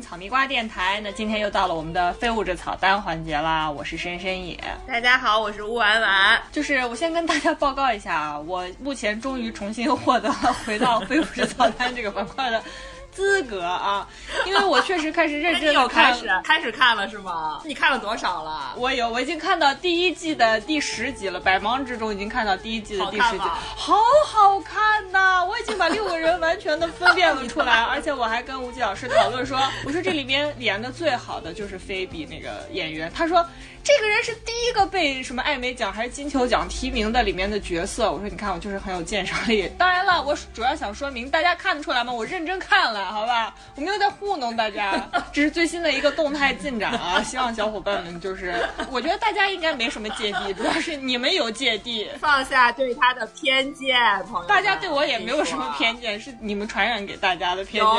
草蜜瓜电台。那今天又到了我们的非物质草单环节啦，我是深深野。大家好，我是乌丸丸。就是我先跟大家报告一下啊，我目前终于重新获得了回到非物质草单这个板块的。资格啊，因为我确实开始认真的开始开始看了是吗？你看了多少了？我有，我已经看到第一季的第十集了，百忙之中已经看到第一季的第十集，好好看呐！我已经把六个人完全的分辨了出来，而且我还跟吴奇老师讨论说，我说这里面演的最好的就是菲比那个演员，他说。这个人是第一个被什么艾美奖还是金球奖提名的里面的角色。我说，你看我就是很有鉴赏力。当然了，我主要想说明，大家看得出来吗？我认真看了，好吧，我没有在糊弄大家。这是最新的一个动态进展啊！希望小伙伴们就是，我觉得大家应该没什么芥蒂，主要是你们有芥蒂，放下对他的偏见，朋友。大家对我也没有什么偏见，是你们传染给大家的偏见？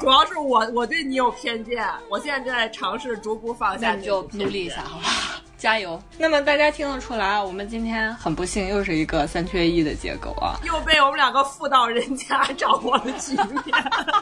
主要是我，我对你有偏见。我现在正在尝试逐步放下，你就努力一下，好吧？加油！那么大家听得出来，我们今天很不幸又是一个三缺一的结构啊，又被我们两个妇道人家掌握了局面。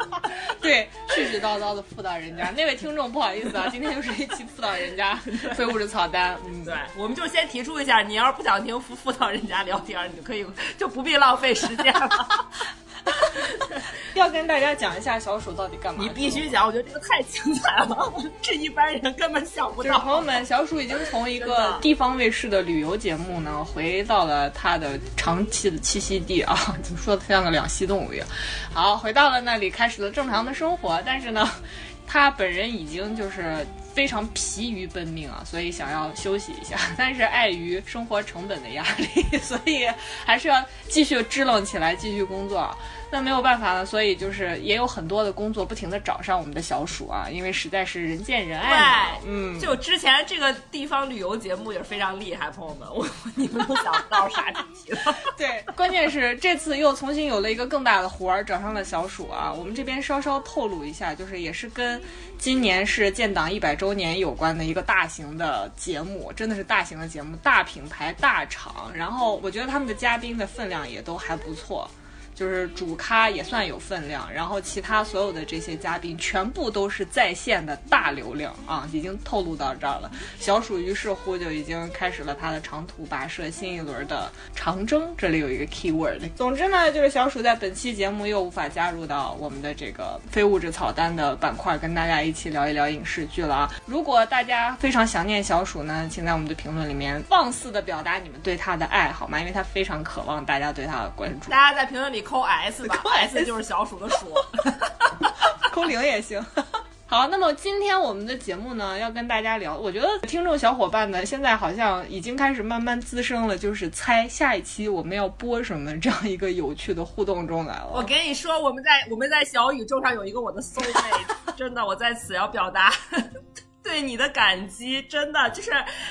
对，絮絮叨叨的妇道人家，那位听众不好意思啊，今天又是一期妇道人家非物质草单。嗯，对，我们就先提出一下，你要是不想听妇妇道人家聊天，你就可以就不必浪费时间了。要跟大家讲一下小鼠到底干嘛？你必须讲，我觉得这个太精彩了，这一般人根本想不到。朋友们，小鼠已经从一个地方卫视的旅游节目呢，回到了它的长期的栖息地啊，怎么说像个两栖动物一样？好，回到了那里，开始了正常的生活。但是呢，它本人已经就是非常疲于奔命啊，所以想要休息一下。但是碍于生活成本的压力，所以还是要继续支棱起来，继续工作。那没有办法了，所以就是也有很多的工作不停的找上我们的小鼠啊，因为实在是人见人爱。嗯，就之前这个地方旅游节目也是非常厉害，朋友们，我 你们都想不到啥主题了。对，关键是这次又重新有了一个更大的活儿，找上了小鼠啊。我们这边稍稍透露一下，就是也是跟今年是建党一百周年有关的一个大型的节目，真的是大型的节目，大品牌大厂。然后我觉得他们的嘉宾的分量也都还不错。就是主咖也算有分量，然后其他所有的这些嘉宾全部都是在线的大流量啊，已经透露到这儿了。小鼠于是乎就已经开始了他的长途跋涉，新一轮的长征。这里有一个 key word。总之呢，就是小鼠在本期节目又无法加入到我们的这个非物质草单的板块，跟大家一起聊一聊影视剧了啊。如果大家非常想念小鼠呢，请在我们的评论里面放肆的表达你们对他的爱好吗？因为他非常渴望大家对他的关注。大家在评论里。扣 S 吧，扣 S 就是小鼠的鼠，扣零也行。好，那么今天我们的节目呢，要跟大家聊，我觉得听众小伙伴呢，现在好像已经开始慢慢滋生了，就是猜下一期我们要播什么这样一个有趣的互动中来了。我跟你说，我们在我们在小宇宙上有一个我的 soul mate，真的，我在此要表达。对你的感激，真的就是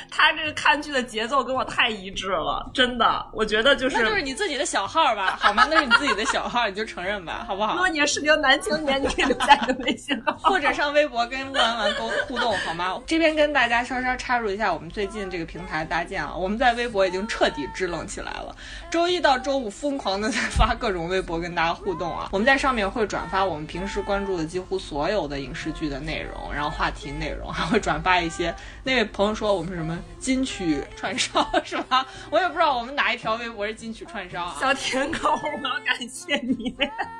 他这个看剧的节奏跟我太一致了，真的，我觉得就是那就是你自己的小号吧，好吗？那是你自己的小号，你就承认吧，好不好？如果你是适龄男青年，你可以留下你的微信号，或者上微博跟玩玩沟互动，好吗？这边跟大家稍稍插入一下，我们最近这个平台搭建啊，我们在微博已经彻底支棱起来了，周一到周五疯狂的在发各种微博跟大家互动啊，我们在上面会转发我们平时关注的几乎所有的影视剧的内容，然后话题内容。会转发一些，那位朋友说我们是什么金曲串烧是吧？我也不知道我们哪一条微博是金曲串烧啊。小舔狗，我要感谢你，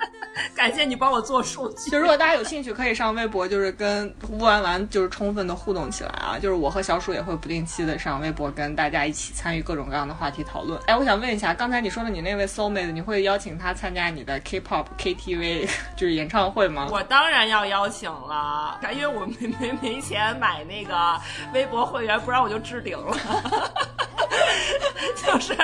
感谢你帮我做数据。就如果大家有兴趣，可以上微博，就是跟乌完完就是充分的互动起来啊。就是我和小鼠也会不定期的上微博跟大家一起参与各种各样的话题讨论。哎，我想问一下，刚才你说的你那位 soul mate，你会邀请他参加你的 K-pop KTV 就是演唱会吗？我当然要邀请了，因为我没没没钱。买那个微博会员，不然我就置顶了。就是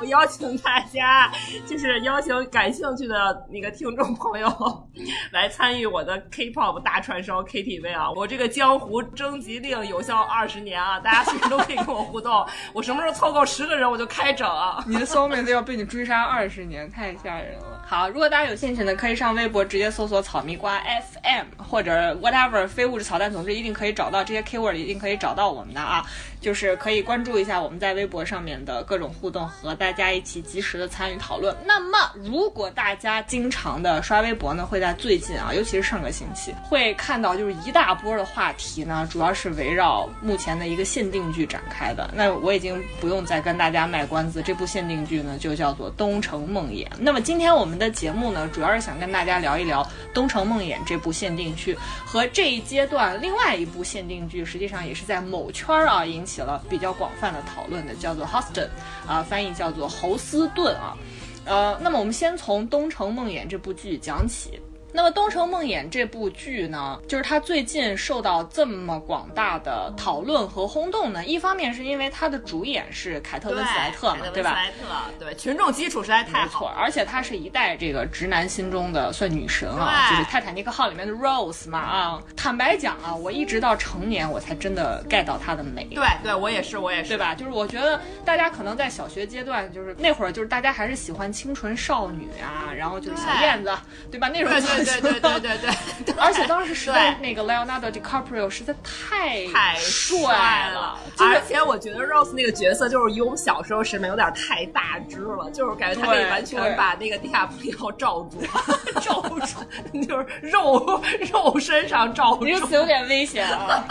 我邀请大家，就是邀请感兴趣的那个听众朋友来参与我的 K-pop 大串烧 KTV 啊！我这个江湖征集令有效二十年啊，大家随时都可以跟我互动。我什么时候凑够十个人，我就开整。你的 soul mate 要被你追杀二十年，太吓人了。好，如果大家有兴趣呢，可以上微博直接搜索草蜜瓜 FM 或者 whatever 非物质草蛋，总之一定可以找到这些 keyword，一定可以找到我们的啊。就是可以关注一下我们在微博上面的各种互动，和大家一起及时的参与讨论。那么，如果大家经常的刷微博呢，会在最近啊，尤其是上个星期，会看到就是一大波的话题呢，主要是围绕目前的一个限定剧展开的。那我已经不用再跟大家卖关子，这部限定剧呢就叫做《东城梦魇》。那么今天我们的节目呢，主要是想跟大家聊一聊《东城梦魇》这部限定剧和这一阶段另外一部限定剧，实际上也是在某圈啊引起起了比较广泛的讨论的，叫做《Houston》，啊，翻译叫做侯斯顿啊。呃，那么我们先从《东城梦魇》这部剧讲起。那么《东城梦魇》这部剧呢，就是它最近受到这么广大的讨论和轰动呢，一方面是因为它的主演是凯特温斯莱特嘛，对吧？温斯莱特，对，群众基础实在太没错，好。而且她是一代这个直男心中的算女神啊，就是《泰坦尼克号》里面的 Rose 嘛啊。坦白讲啊，我一直到成年我才真的 get 到她的美。对对，我也是，我也是，对？吧？就是我觉得大家可能在小学阶段，就是那会儿，就是大家还是喜欢清纯少女啊，然后就是小燕子，对吧？那种对对对对对对对，对而且当时实在那个 Leonardo DiCaprio 实在太太帅了，而且我觉得 Rose 那个角色就是以我们小时候审美有点太大只了，就是感觉他可以完全把那个迪卡普里奥罩住，罩住，就是肉肉身上罩住。你。这词有点危险啊！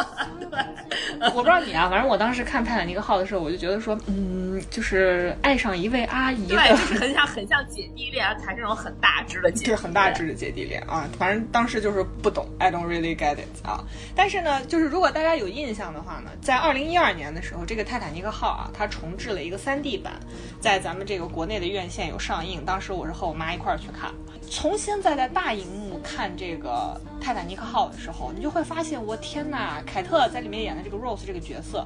我不知道你啊，反正我当时看《泰坦尼克号》的时候，我就觉得说，嗯，就是爱上一位阿姨的，对，就是很像很像姐弟恋，还是那种很大只的姐弟恋，对很大只的姐弟恋啊。反正当时就是不懂，I don't really get it 啊。但是呢，就是如果大家有印象的话呢，在二零一二年的时候，这个《泰坦尼克号》啊，它重制了一个三 D 版，在咱们这个国内的院线有上映。当时我是和我妈一块儿去看，重新再在大荧幕看这个《泰坦尼克号》的时候，你就会发现，我天呐，凯特在里面演的这个 Rose 这个角色。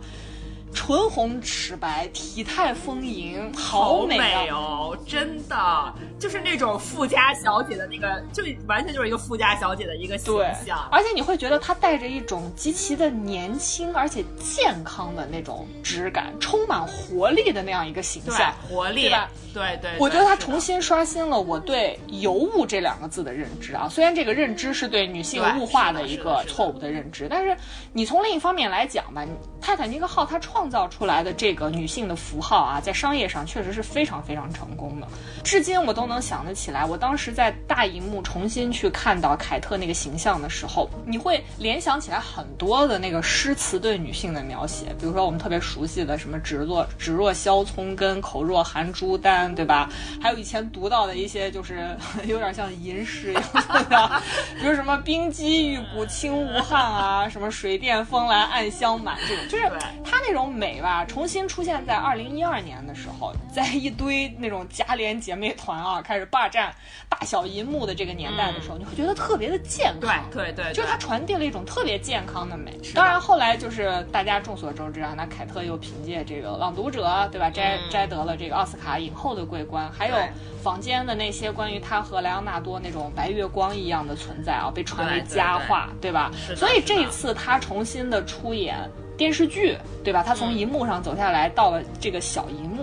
唇红齿白，体态丰盈，好好美啊！哦，真的就是那种富家小姐的那个，就完全就是一个富家小姐的一个形象，。而且你会觉得她带着一种极其的年轻而且健康的那种质感，充满活力的那样一个形对象。，活力，对吧？对对，我觉得她重新刷新了我对“尤物”这两个字的认知啊。虽然这个认知是对女性物化的一个错误的认知，但是你从另一方面来讲吧，泰坦尼克号它创造出来的这个女性的符号啊，在商业上确实是非常非常成功的。至今我都能想得起来，我当时在大荧幕重新去看到凯特那个形象的时候，你会联想起来很多的那个诗词对女性的描写，比如说我们特别熟悉的什么“只若只若削葱根，口若含朱丹”，对吧？还有以前读到的一些就是有点像吟诗一样的，比如什么“冰肌玉骨清无憾”啊，什么“水电风来暗香满”这种，就是他那种美吧，重新出现在二零一二年的时候，在一堆那种佳联姐妹团啊开始霸占大小银幕的这个年代的时候，你会觉得特别的健康。对对对，就是它传递了一种特别健康的美。当然，后来就是大家众所周知啊，那凯特又凭借这个《朗读者》对吧，摘、嗯摘得了这个奥斯卡影后的桂冠，还有对坊间的那些关于她和莱昂纳多那种白月光一样的存在啊，被传为佳话，对吧？所以这一次她重新的出演。电视剧对吧？他从嗯荧幕上走下来，到了这个小荧幕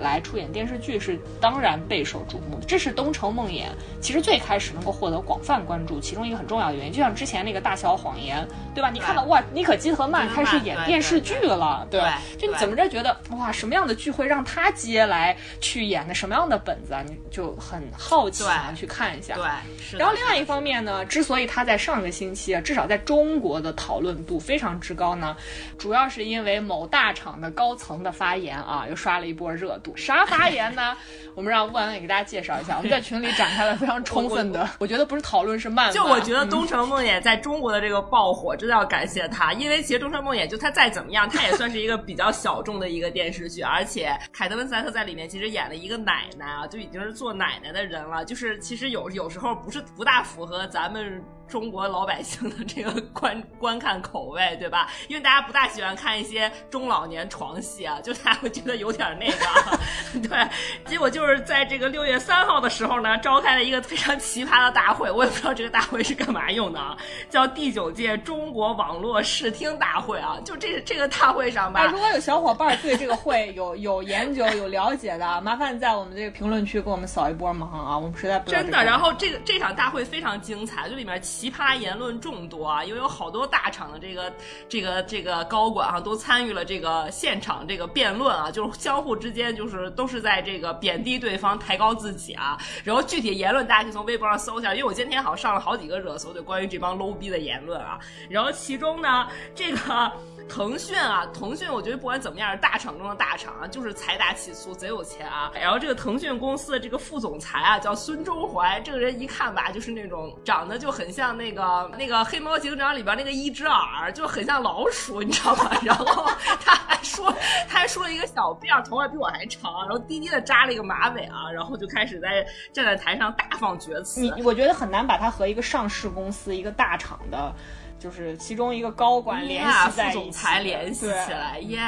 来出演电视剧，是当然备受瞩目的。这是《东城梦魇》其实最开始能够获得广泛关注，其中一个很重要的原因，就像之前那个《大小谎言》，对吧？你看到哇，妮可基德曼开始演电视剧了，对就你怎么着觉得哇，什么样的剧会让他接来去演的什么样的本子啊？你就很好奇啊，去看一下。对，是然后另外一方面呢，之所以他在上个星期啊，至少在中国的讨论度非常之高呢，主要是因为某大厂的高层的发言啊，又刷了一波热度。啥发言呢？我们让吴婉也给大家介绍一下。我们在群里展开了非常充分的，我觉得不是讨论是漫就我觉得《嗯东城梦魇》在中国的这个爆火，真的要感谢他，因为其实《东城梦魇》就他再怎么样，他也算是一个比较小众的一个电视剧，而且凯特温斯莱特在里面其实演了一个奶奶啊，就已经是做奶奶的人了，就是其实有有时候不是不大符合咱们。中国老百姓的 这个观观看口味，对吧？因为大家不大喜欢看一些中老年床戏啊，就大家会觉得有点那个啊，对。结果就是在这个六月三号的时候呢，召开了一个非常奇葩的大会，我也不知道这个大会是干嘛用的啊，叫第九届中国网络视听大会啊。就这这个大会上吧，哎，如果有小伙伴对这个会有有研究、有了解的，麻烦在我们这个评论区给我们扫一波盲啊！我们实在不知道真的，然后这个这场大会非常精彩，就里面奇葩言论众多啊，因为有好多大厂的这个这个这个高管啊都参与了这个现场这个辩论啊，就是相互之间就是都是在这个贬低对方、抬高自己啊。然后具体言论大家可以从微博上搜一下，因为我今天好像上了好几个热搜，就关于这帮 low 逼的言论啊。然后其中呢，这个。腾讯啊，腾讯，我觉得不管怎么样，大厂中的大厂啊，就是财大气粗，贼有钱啊。然后这个腾讯公司的这个副总裁啊，叫孙周怀，这个人一看吧，就是那种长得就很像那个那个黑猫警长里边那个一只耳，就很像老鼠，你知道吗？然后他还说，他还梳了一个小辫，头发比我还长，然后低低的扎了一个马尾啊，然后就开始在站在台上大放厥词。你我觉得很难把他和一个上市公司、一个大厂的。就是其中一个高管联系在副总裁联系起来，耶！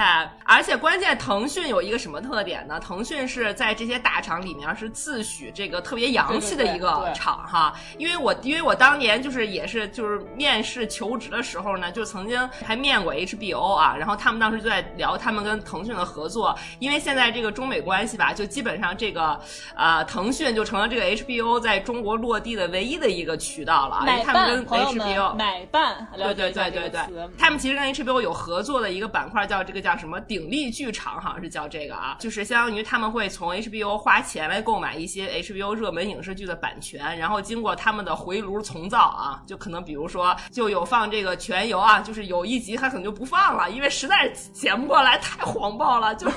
而且关键，腾讯有一个什么特点呢？腾讯是在这些大厂里面是自诩这个特别洋气的一个厂哈。因为我因为我当年就是也是就是面试求职的时候呢，就曾经还面过 HBO 啊，然后他们当时就在聊他们跟腾讯的合作，因为现在这个中美关系吧，就基本上这个呃腾讯就成了这个 HBO 在中国落地的唯一的一个渠道了，因为他们跟 HBO 买办。对对对对对，他们其实跟 HBO 有合作的一个板块叫这个叫什么鼎力剧场，好像是叫这个啊，就是相当于他们会从 HBO 花钱来购买一些 HBO 热门影视剧的版权，然后经过他们的回炉重造啊，就可能比如说就有放这个全游啊，就是有一集他可能就不放了，因为实在剪不过来，太黄暴了，就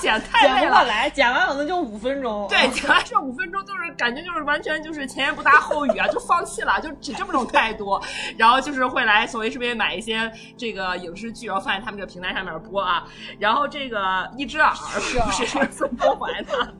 剪 太累了，剪不过来，剪完可能就五分钟，对，剪完这五分钟就是感觉就是完全就是前言不搭后语啊，就放弃了，就只这么种态度，然后就是会来从 HBO 买一些这个影视剧，然后放在他们这个平台上面播啊。然后这个一只耳不是孙博怀他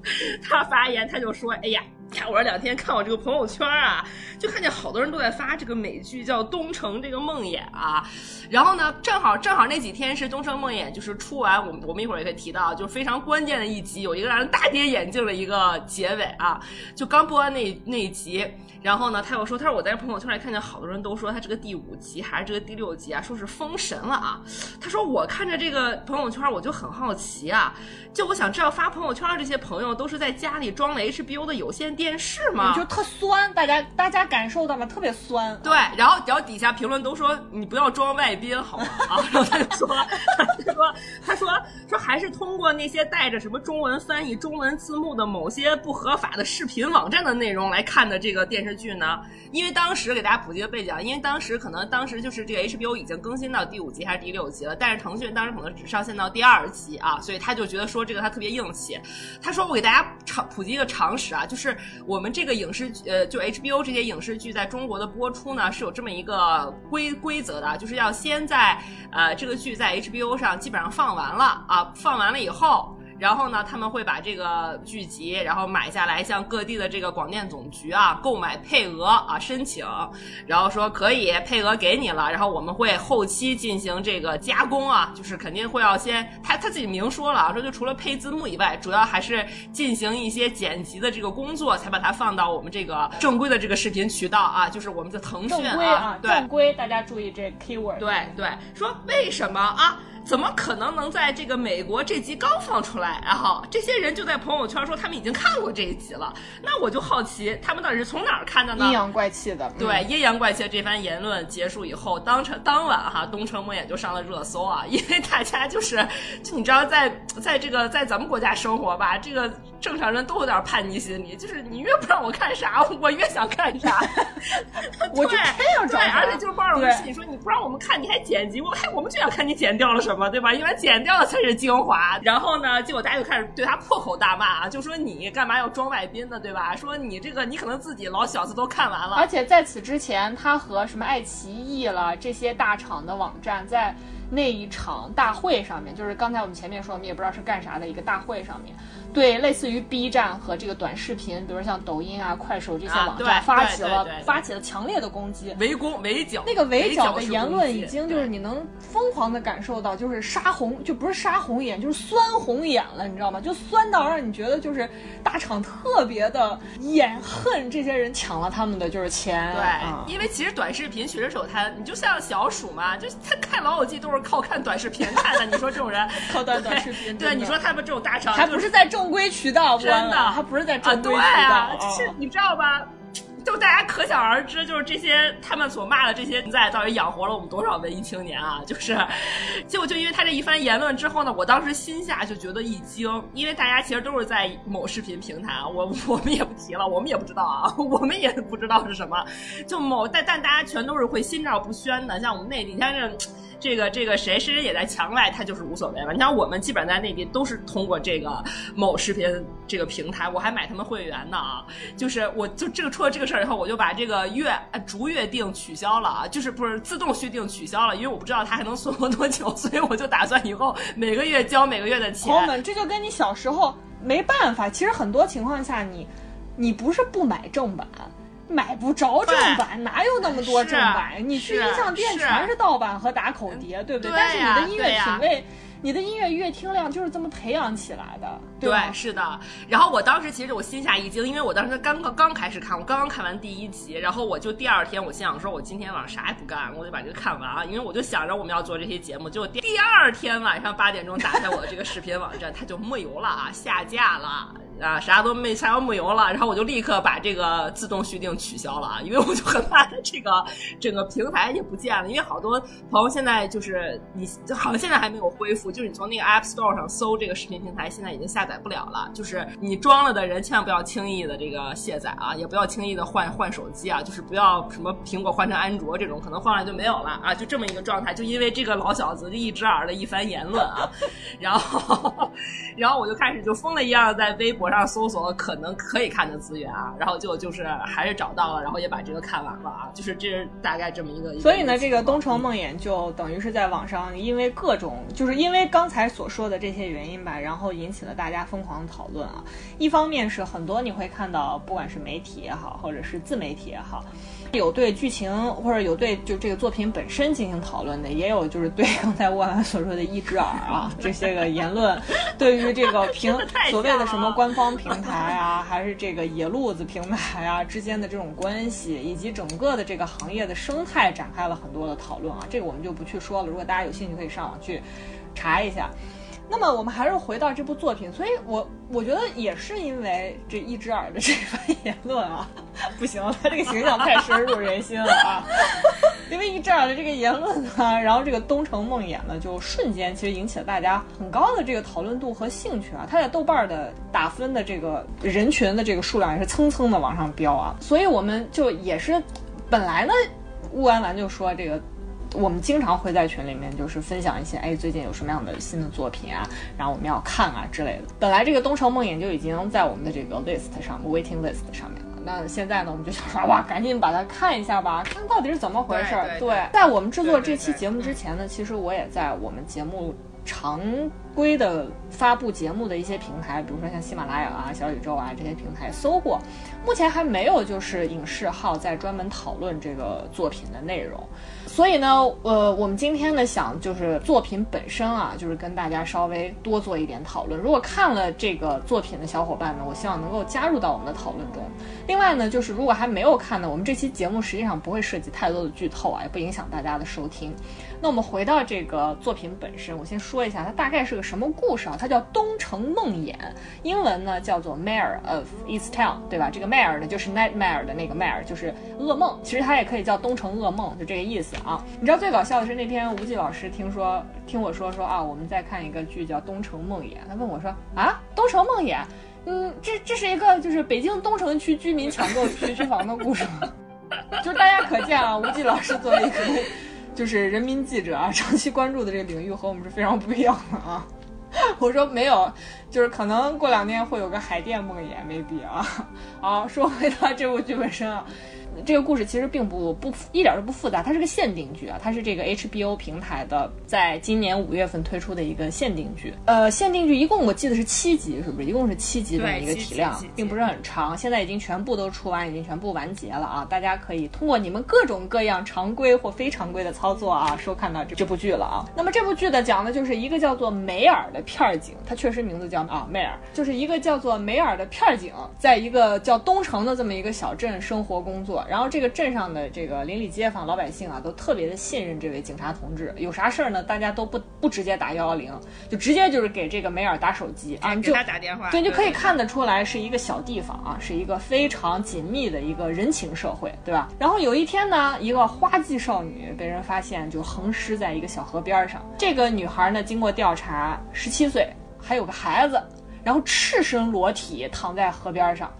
他发言他就说：“哎呀，看我这两天看我这个朋友圈啊，就看见好多人都在发这个美剧叫《东城这个梦魇》啊。然后呢，正好正好那几天是《东城梦魇》就是出完，我们我们一会儿也可以提到，就是非常关键的一集，有一个让人大跌眼镜的一个结尾啊，就刚播完那那一集。”然后呢，他又说，他说我在朋友圈里看见好多人都说他这个第五集还是这个第六集啊，说是封神了啊。他说我看着这个朋友圈，我就很好奇啊，就我想知道发朋友圈的这些朋友都是在家里装了 HBO 的有线电视吗？就特酸，大家大家感受到了？特别酸。对，然后然后底下评论都说你不要装外宾好吗？啊，然后他就说，他说他说说还是通过那些带着什么中文翻译、中文字幕的某些不合法的视频网站的内容来看的这个电视。剧呢？因为当时给大家普及个背景，因为当时可能当时就是这个 HBO 已经更新到第五集还是第六集了，但是腾讯当时可能只上线到第二集啊，所以他就觉得说这个他特别硬气。他说我给大家常普及一个常识啊，就是我们这个影视呃，就 HBO 这些影视剧在中国的播出呢是有这么一个规规则的，就是要先在呃这个剧在 HBO 上基本上放完了啊，放完了以后。然后呢，他们会把这个剧集，然后买下来，向各地的这个广电总局啊购买配额啊申请，然后说可以配额给你了，然后我们会后期进行这个加工啊，就是肯定会要先他他自己明说了啊，说就除了配字幕以外，主要还是进行一些剪辑的这个工作，才把它放到我们这个正规的这个视频渠道啊，就是我们的腾讯啊，对，正规，大家注意这 keyword，对对，说为什么啊？怎么可能能在这个美国这集刚放出来，然后这些人就在朋友圈说他们已经看过这一集了？那我就好奇，他们到底是从哪儿看的呢？阴阳怪气的。对，阴阳怪气的这番言论结束以后，当成当晚哈，东城梦魇就上了热搜啊，因为大家就是，就你知道，在在这个在咱们国家生活吧，这个正常人都有点叛逆心理，就是你越不让我看啥，我越想看啥。我就非要对，而且就是抱着我的心理说，你不让我们看，你还剪辑，我还 我们就想看你剪掉了什什么。对吧？因为剪掉的才是精华。然后呢，结果大家就开始对他破口大骂啊，就说你干嘛要装外宾呢？对吧？说你这个你可能自己老小子都看完了。而且在此之前，他和什么爱奇艺了这些大厂的网站在那一场大会上面，就是刚才我们前面说，我们也不知道是干啥的一个大会上面。对，类似于 B 站和这个短视频，比如像抖音啊、快手这些网站，发起了发起了强烈的攻击，围攻围剿。那个围剿的言论已经就是你能疯狂的感受到，就是杀红，就不是杀红眼，就是酸红眼了，你知道吗？就酸到让你觉得就是大厂特别的眼恨这些人抢了他们的就是钱。对，因为其实短视频确实有他，你就像小鼠嘛，就他看老友记都是靠看短视频看的。你说这种人 靠短短视频，对，你说他们这种大厂还不是在正规渠道，真的，他不是在正规渠道。对啊，就是你知道吧？就大家可想而知，就是这些他们所骂的这些存在，到底养活了我们多少文艺青年啊？就是，结果就因为他这一番言论之后呢，我当时心下就觉得一惊，因为大家其实都是在某视频平台啊，我 我们也不提了，我们也不知道啊，我们也不知道是什么，就某但但大家全都是会心照不宣的，像我们内地，你看这。这个这个谁谁谁也在墙外，他就是无所谓了。你像我们基本上在内地都是通过这个某视频这个平台，我还买他们会员呢啊。就是我就这个出了这个事儿以后，我就把这个月逐月订取消了啊，就是不是自动续订取消了，因为我不知道它还能存活多久，所以我就打算以后每个月交每个月的钱。朋友们，这就跟你小时候没办法，其实很多情况下你你不是不买正版。买不着正版，哪有那么多正版？你去音像店全是盗版和打口碟，对不对？但是你的音乐品味，你的音乐乐听量就是这么培养起来的。对，是的。然后我当时其实我心下一惊，因为我当时刚刚刚开始看，我刚刚看完第一集，然后我就第二天我心想说，我今天晚上啥也不干，我就把这个看完啊，因为我就想着我们要做这些节目。结果第二天晚上八点钟打开我的这个视频网站，它就没有了啊，下架了。啊，啥都没，啥都没有了，然后我就立刻把这个自动续订取消了啊，因为我就很怕它这个整个平台也不见了，因为好多朋友现在就是你好像现在还没有恢复，就是你从那个 App Store 上搜这个视频平台，现在已经下载不了了，就是你装了的人千万不要轻易的这个卸载啊，也不要轻易的换换手机啊，就是不要什么苹果换成安卓这种，可能换了就没有了啊，就这么一个状态，就因为这个老小子就一只耳的一番言论啊，然后然后我就开始就疯了一样在微博。上搜索可能可以看的资源啊，然后就就是还是找到了，然后也把这个看完了啊，就是这是大概这么一个。所以呢，这个《东城梦魇》就等于是在网上，因为各种就是因为刚才所说的这些原因吧，然后引起了大家疯狂的讨论啊。一方面是很多你会看到，不管是媒体也好，或者是自媒体也好。有对剧情或者有对就这个作品本身进行讨论的，也有就是对刚才沃兰所说的一只耳啊这些个言论，对于这个平所谓的什么官方平台啊，还是这个野路子平台啊之间的这种关系，以及整个的这个行业的生态展开了很多的讨论啊，这个我们就不去说了。如果大家有兴趣，可以上网去查一下。那么我们还是回到这部作品，所以我我觉得也是因为这一只耳的这番言论啊，不行，他这个形象太深入人心了啊！因为一只耳的这个言论呢，然后这个东城梦魇呢，就瞬间其实引起了大家很高的这个讨论度和兴趣啊。他在豆瓣的打分的这个人群的这个数量也是蹭蹭的往上飙啊，所以我们就也是本来呢，乌安兰就说这个。我们经常会在群里面就是分享一些，哎，最近有什么样的新的作品啊，然后我们要看啊之类的。本来这个《东城梦魇》就已经在我们的这个 list 上，waiting list 上面了。那现在呢，我们就想说，哇，赶紧把它看一下吧，看到底是怎么回事。对，在我们制作这期节目之前呢，其实我也在我们节目常规的发布节目的一些平台，比如说像喜马拉雅啊、小宇宙啊这些平台搜过，目前还没有就是影视号在专门讨论这个作品的内容。所以呢，呃，我们今天呢想就是作品本身啊，就是跟大家稍微多做一点讨论。如果看了这个作品的小伙伴呢，我希望能够加入到我们的讨论中。另外呢，就是如果还没有看呢，我们这期节目实际上不会涉及太多的剧透啊，也不影响大家的收听。那我们回到这个作品本身，我先说一下它大概是个什么故事啊？它叫《东城梦魇》，英文呢叫做《Mare of East Town》，对吧？这个 Mare 呢就是 Nightmare 的那个 Mare，就是噩梦。其实它也可以叫东城噩梦，就这个意思啊。你知道最搞笑的是那天吴忌老师听说听我说说啊，我们在看一个剧叫《东城梦魇》，他问我说啊，《东城梦魇》，嗯，这这是一个就是北京东城区居民抢购学 区房的故事吗？就是大家可见啊，吴忌老师作为一个。就是人民记者啊，长期关注的这个领域和我们是非常不一样的啊。我说没有，就是可能过两天会有个海淀梦魇，maybe 啊。好，说回到这部剧本身啊。这个故事其实并不不一点都不复杂，它是个限定剧啊，它是这个 HBO 平台的，在今年五月份推出的一个限定剧。呃，限定剧一共我记得是七集，是不是？一共是七集这么一个体量，并不是很长。现在已经全部都出完，已经全部完结了啊！大家可以通过你们各种各样常规或非常规的操作啊，收看到这这部剧了啊。那么这部剧呢，讲的就是一个叫做梅尔的片儿警，它确实名字叫啊梅尔，就是一个叫做梅尔的片儿警，在一个叫东城的这么一个小镇生活工作。作。然后这个镇上的这个邻里街坊老百姓啊，都特别的信任这位警察同志。有啥事儿呢，大家都不不直接打幺幺零，就直接就是给这个梅尔打手机啊，给就他打电话，对，就可以看得出来是一个小地方啊，是一个非常紧密的一个人情社会，对吧？然后有一天呢，一个花季少女被人发现就横尸在一个小河边上。这个女孩呢，经过调查，十七岁，还有个孩子，然后赤身裸体躺在河边上，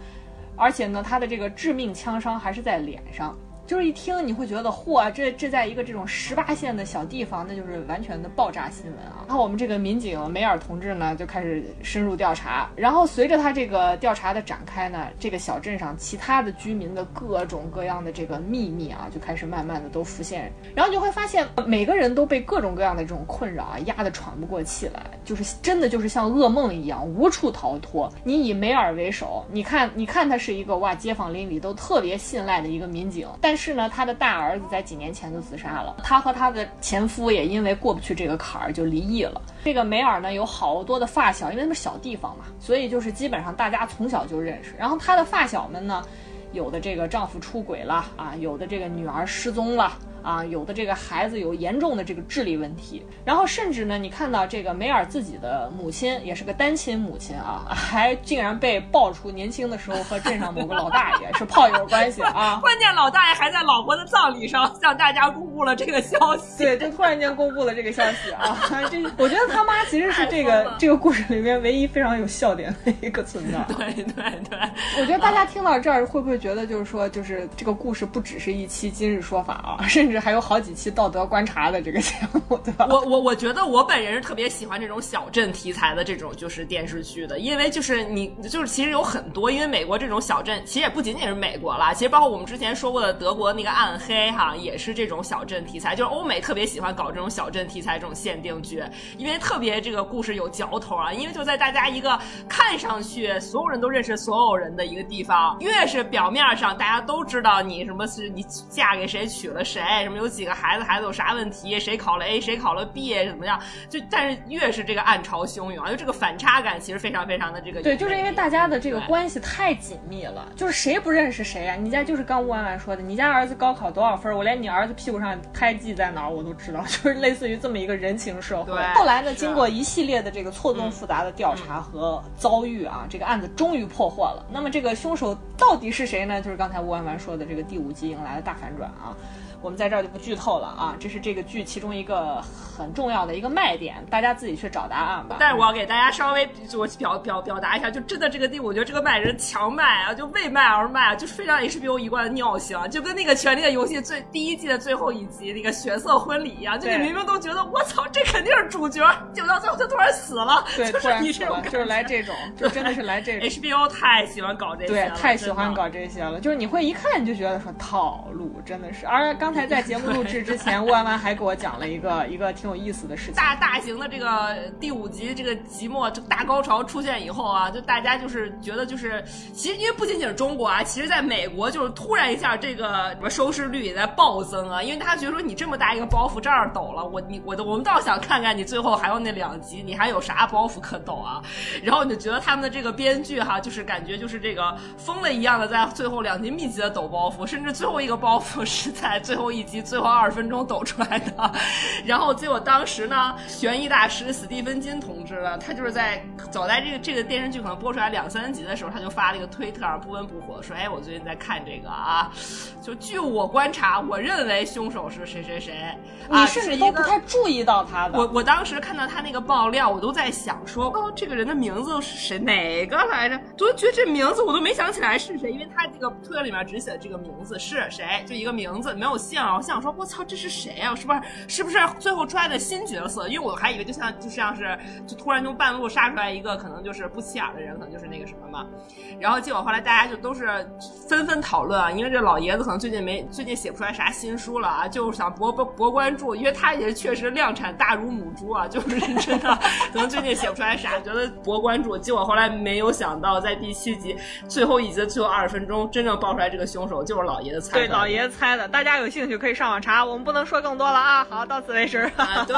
而且呢，他的这个致命枪伤还是在脸上。就是一听你会觉得，嚯，这这在一个这种十八线的小地方，那就是完全的爆炸新闻啊！然后我们这个民警梅尔同志呢，就开始深入调查。然后随着他这个调查的展开呢，这个小镇上其他的居民的各种各样的这个秘密啊，就开始慢慢的都浮现。然后你就会发现，每个人都被各种各样的这种困扰啊压得喘不过气来，就是真的就是像噩梦一样，无处逃脱。你以梅尔为首，你看，你看他是一个哇，街坊邻里都特别信赖的一个民警，但是是呢，她的大儿子在几年前就自杀了，她和她的前夫也因为过不去这个坎儿就离异了。这个梅尔呢有好多的发小，因为他们小地方嘛，所以就是基本上大家从小就认识。然后她的发小们呢，有的这个丈夫出轨了啊，有的这个女儿失踪了。啊，有的这个孩子有严重的这个智力问题，然后甚至呢，你看到这个梅尔自己的母亲也是个单亲母亲啊，还竟然被爆出年轻的时候和镇上某个老大爷是炮友关系啊！关键老大爷还在老婆的葬礼上向大家公布了这个消息，对，就突然间公布了这个消息啊！这 我觉得他妈其实是这个这个故事里面唯一非常有笑点的一个存在。对对对，我觉得大家听到这儿会不会觉得就是说，就是这个故事不只是一期今日说法啊，甚甚至还有好几期道德观察的这个节目，对吧？我我我觉得我本人是特别喜欢这种小镇题材的这种就是电视剧的，因为就是你就是其实有很多，因为美国这种小镇其实也不仅仅是美国啦，其实包括我们之前说过的德国那个暗黑哈，也是这种小镇题材，就是欧美特别喜欢搞这种小镇题材这种限定剧，因为特别这个故事有嚼头啊，因为就在大家一个看上去所有人都认识所有人的一个地方，越是表面上大家都知道你什么是你嫁给谁娶了谁，什么有几个孩子，孩子有啥问题，谁考了 A，谁考了 B，怎么样？就但是越是这个暗潮汹涌啊，就这个反差感其实非常非常的这个对，就是因为大家的这个关系太紧密了，就是谁不认识谁啊？你家就是刚吴婉婉说的，你家儿子高考多少分儿，我连你儿子屁股上胎记在哪儿我都知道，就是类似于这么一个人情社会对。后来呢，经过一系列的这个错综复杂的调查和遭遇啊，这个案子终于破获了。那么这个凶手到底是谁呢？就是刚才吴婉婉说的这个第五集迎来了大反转啊。我们在这儿就不剧透了啊，这是这个剧其中一个很重要的一个卖点，大家自己去找答案吧。但是我要给大家稍微就我表表表达一下，就真的这个地，我觉得这个卖人强卖啊，就为卖而卖啊，就是非常 HBO 一贯的尿性啊，就跟那个《权力的游戏》最第一季的最后一集那个血色婚礼一样，就你明明都觉得我操，这肯定是主角，结果到最后他突然死了，对，就是你这种就是来这种，就真的是来这种。HBO 太喜欢搞这些对了，，太喜欢搞这些了，就是你会一看你就觉得说套路，真的是。而刚刚才在节目录制之前，万万还给我讲了一个一个挺有意思的事情。大大型的这个第五集这个即墨这大高潮出现以后啊，就大家就是觉得就是，其实因为不仅仅是中国啊，其实在美国就是突然一下这个什么收视率也在暴增啊，因为大家觉得说你这么大一个包袱这样抖了，我你我的我们倒想看看你最后还有那两集你还有啥包袱可抖啊，然后你就觉得他们的这个编剧哈，就是感觉就是这个疯了一样的在最后两集密集的抖包袱，甚至最后一个包袱是在最后一集最后二十分钟抖出来的，然后结果当时呢，悬疑大师史蒂芬金同志呢，他就是在早在这个这个电视剧可能播出来两三集的时候，他就发了一个推特，不温不火说，哎，我最近在看这个啊，就据我观察，我认为凶手是谁谁谁，啊你甚至都不太注意到他的。我我当时看到他那个爆料，我都在想说，哦，这个人的名字是谁？哪个来着？都觉得这名字我都没想起来是谁，因为他这个推特里面只写这个名字是谁，就一个名字，没有姓啊。我想说，我操，这是谁啊？是不是是不是最后出来的新角色？因为我还以为就像就像是就突然从半路杀出来一个可能就是不起眼的人，可能就是那个什么嘛。然后结果后来大家就都是纷纷讨论啊，因为这老爷子可能最近没最近写不出来啥新书了啊，就是想博博博关注，因为他也确实量产大如母猪啊，就是真的可能最近写不出来啥，觉得博关注。结果后来没有想到，在第七集最后一集的最后二十分钟真正爆出来这个凶手就是老爷子猜的。对，老爷子猜的。大家有兴趣可以上网查，我们不能说更多了啊。好，到此为止。啊，对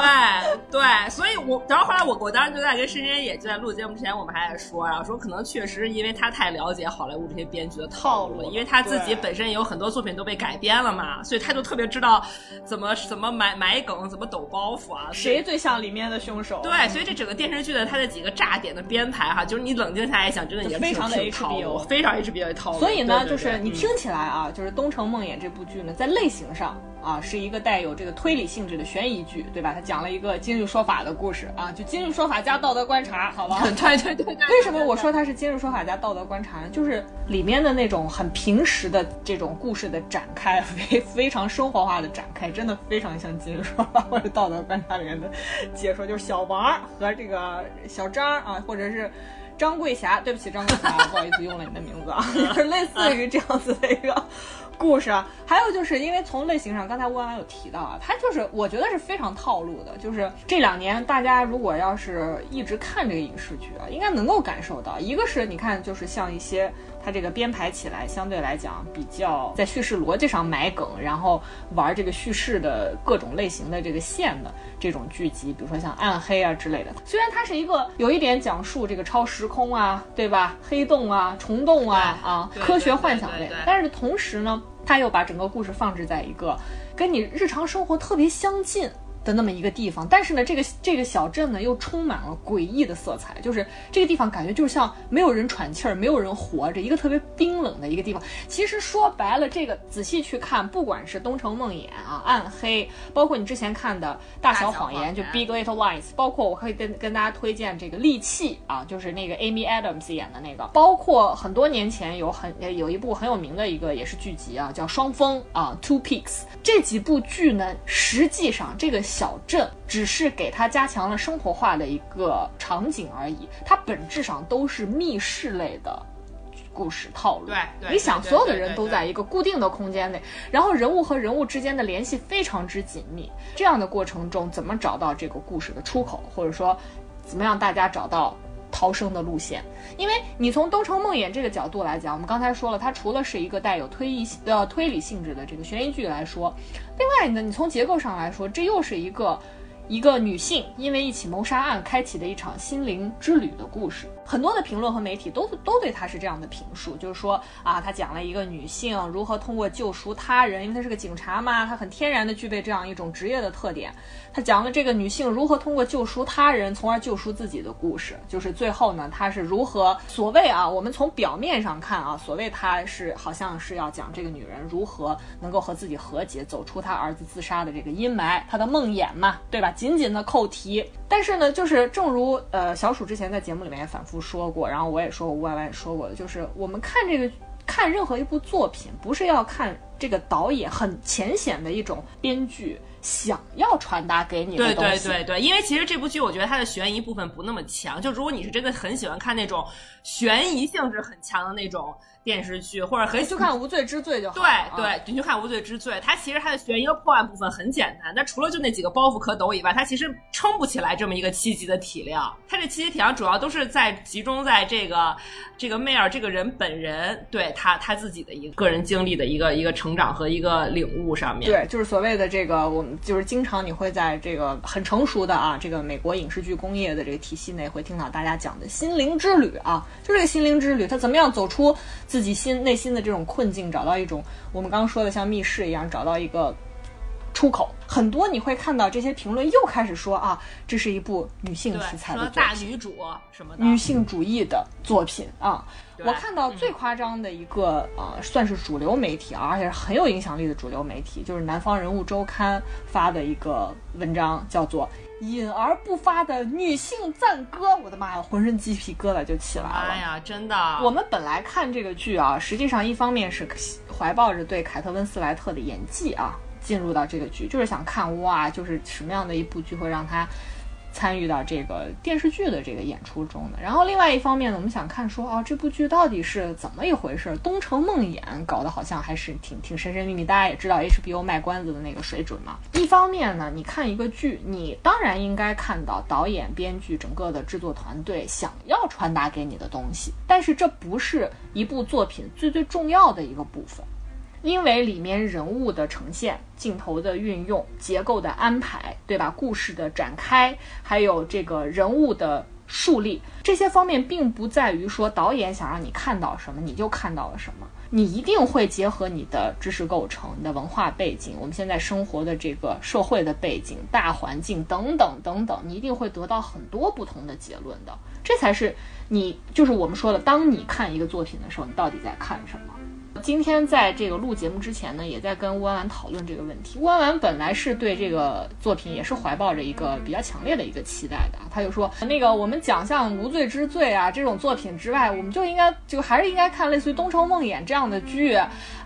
对，所以我然后后来我我当时就在跟深深也就在录节目之前，我们还在说，然后说可能确实因为他太了解好莱坞这些编剧的套路，因为他自己本身也有很多作品都被改编了嘛，所以他就特别知道怎么怎么埋埋梗，怎么抖包袱啊。谁最像里面的凶手？对，所以这整个电视剧的它的几个炸点的编排哈，就是你冷静下来想，真的也非常的挺套路，非常 HBO 的套路。所以呢，对对就是你听起来啊，就是《东城梦魇》这部剧呢，在类型上啊，是一个带有这个推理性质的悬疑剧，对吧？它讲了一个今日说法的故事啊，就今日说法加道德观察，好吧？对对对对对，为什么我说它是今日说法加道德观察呢？就是里面的那种很平实的这种故事的展开，非非常生活化的展开，真的非常像今日说法或者道德观察里面的解说，就是小王和这个小张啊，或者是。张桂霞，对不起，张桂霞，不好意思用了你的名字啊，就 是类似于这样子的一个故事啊。还有就是因为从类型上，刚才温婉有提到啊，它就是我觉得是非常套路的。就是这两年大家如果要是一直看这个影视剧啊，应该能够感受到，一个是你看就是像一些它这个编排起来相对来讲比较在叙事逻辑上埋梗，然后玩这个叙事的各种类型的这个线的这种剧集，比如说像暗黑啊之类的。虽然它是一个有一点讲述这个超时空啊，对吧？黑洞啊、虫洞啊啊，科学幻想类但是同时呢，它又把整个故事放置在一个跟你日常生活特别相近。的那么一个地方，但是呢，这个这个小镇呢又充满了诡异的色彩，就是这个地方感觉就像没有人喘气儿，没有人活着，一个特别冰冷的一个地方。其实说白了，这个仔细去看，不管是《东城梦魇》啊、暗黑，包括你之前看的《大小谎言》，就 Big Little Lies，包括我可以跟跟大家推荐这个《利器》啊，就是那个 Amy Adams 演的那个，包括很多年前有很有一部很有名的一个也是剧集啊，叫《双峰》啊，《Two Peaks》。这几部剧呢，实际上这个小镇只是给它加强了生活化的一个场景而已，它本质上都是密室类的。故事套路，对对你想所有的人都在一个固定的空间内，然后人物和人物之间的联系非常之紧密。这样的过程中，怎么找到这个故事的出口，或者说怎么样大家找到逃生的路线？因为你从《东城梦魇》这个角度来讲，我们刚才说了，它除了是一个带有推理呃推理性质的这个悬疑剧来说，另外呢，你从结构上来说，这又是一个。一个女性因为一起谋杀案开启的一场心灵之旅的故事，很多的评论和媒体都都对她是这样的评述，就是说啊，她讲了一个女性如何通过救赎他人，因为她是个警察嘛，她很天然的具备这样一种职业的特点。她讲了这个女性如何通过救赎他人，从而救赎自己的故事，就是最后呢，她是如何所谓啊，我们从表面上看啊，所谓她是好像是要讲这个女人如何能够和自己和解，走出她儿子自杀的这个阴霾，她的梦魇嘛，对吧？紧紧的扣题。但是呢，就是正如呃小鼠之前在节目里面也反复说过，然后我也说过，吴婉婉也说过的，就是我们看这个看任何一部作品，不是要看这个导演很浅显的一种编剧想要传达给你的对对东西。对对，因为其实这部剧我觉得它的悬疑部分不那么强，就如果你是真的很喜欢看那种悬疑性质很强的那种电视剧，或者很就看《无罪之罪》就好。对啊对，你去看《无罪之罪》，它其实它的悬疑和破案部分很简单，那除了就那几个包袱可抖以外，它其实撑不起来这么一个七集的体量。它这七集体量主要都是在集中在这个这个妹儿这个人本人对他他自己的一个个人经历的一个一个成长和一个领悟上面。对，就是所谓的这个，我们就是经常你会在这个很成熟的啊，这个美国影视剧工业的这个体系内，会听到大家讲的心灵之旅啊，就这个心灵之旅，它怎么样走出自己心内心的这种困境，找到一种我们刚刚说的像密室一样，找到一个出口。很多你会看到这些评论又开始说啊，这是一部女性，题材的作。大女主什么的，女性主义的作品啊。我看到最夸张的一个啊、呃算是主流媒体啊，而且是很有影响力的主流媒体，就是《南方人物周刊》发的一个文章，叫做《隐而不发的女性赞歌》。我的妈呀，浑身鸡皮疙瘩就起来了。哎呀，真的，我们本来看这个剧啊，实际上一方面是怀抱着对凯特温斯莱特的演技啊进入到这个剧，就是想看哇，就是什么样的一部剧会让她参与到这个电视剧的这个演出中的。然后另外一方面呢，我们想看说啊，这部剧到底是怎么一回事？东城梦魇搞得好像还是挺挺神神秘秘，大家也知道 HBO 卖关子的那个水准嘛。一方面呢，你看一个剧，你当然应该看到导演、编剧整个的制作团队想要传达给你的东西，但是这不是一部作品最最重要的一个部分。因为里面人物的呈现、镜头的运用、结构的安排，对吧？故事的展开，还有这个人物的树立，这些方面并不在于说导演想让你看到什么你就看到了什么，你一定会结合你的知识构成、你的文化背景、我们现在生活的这个社会的背景、大环境等等等等，你一定会得到很多不同的结论的。这才是你就是我们说的，当你看一个作品的时候，你到底在看什么？今天在这个录节目之前呢，也在跟乌安安讨论这个问题。乌安安本来是对这个作品也是怀抱着一个比较强烈的一个期待的，他就说那个我们奖项无罪之罪啊这种作品之外，我们就应该就还是应该看类似于《东城梦魇》这样的剧。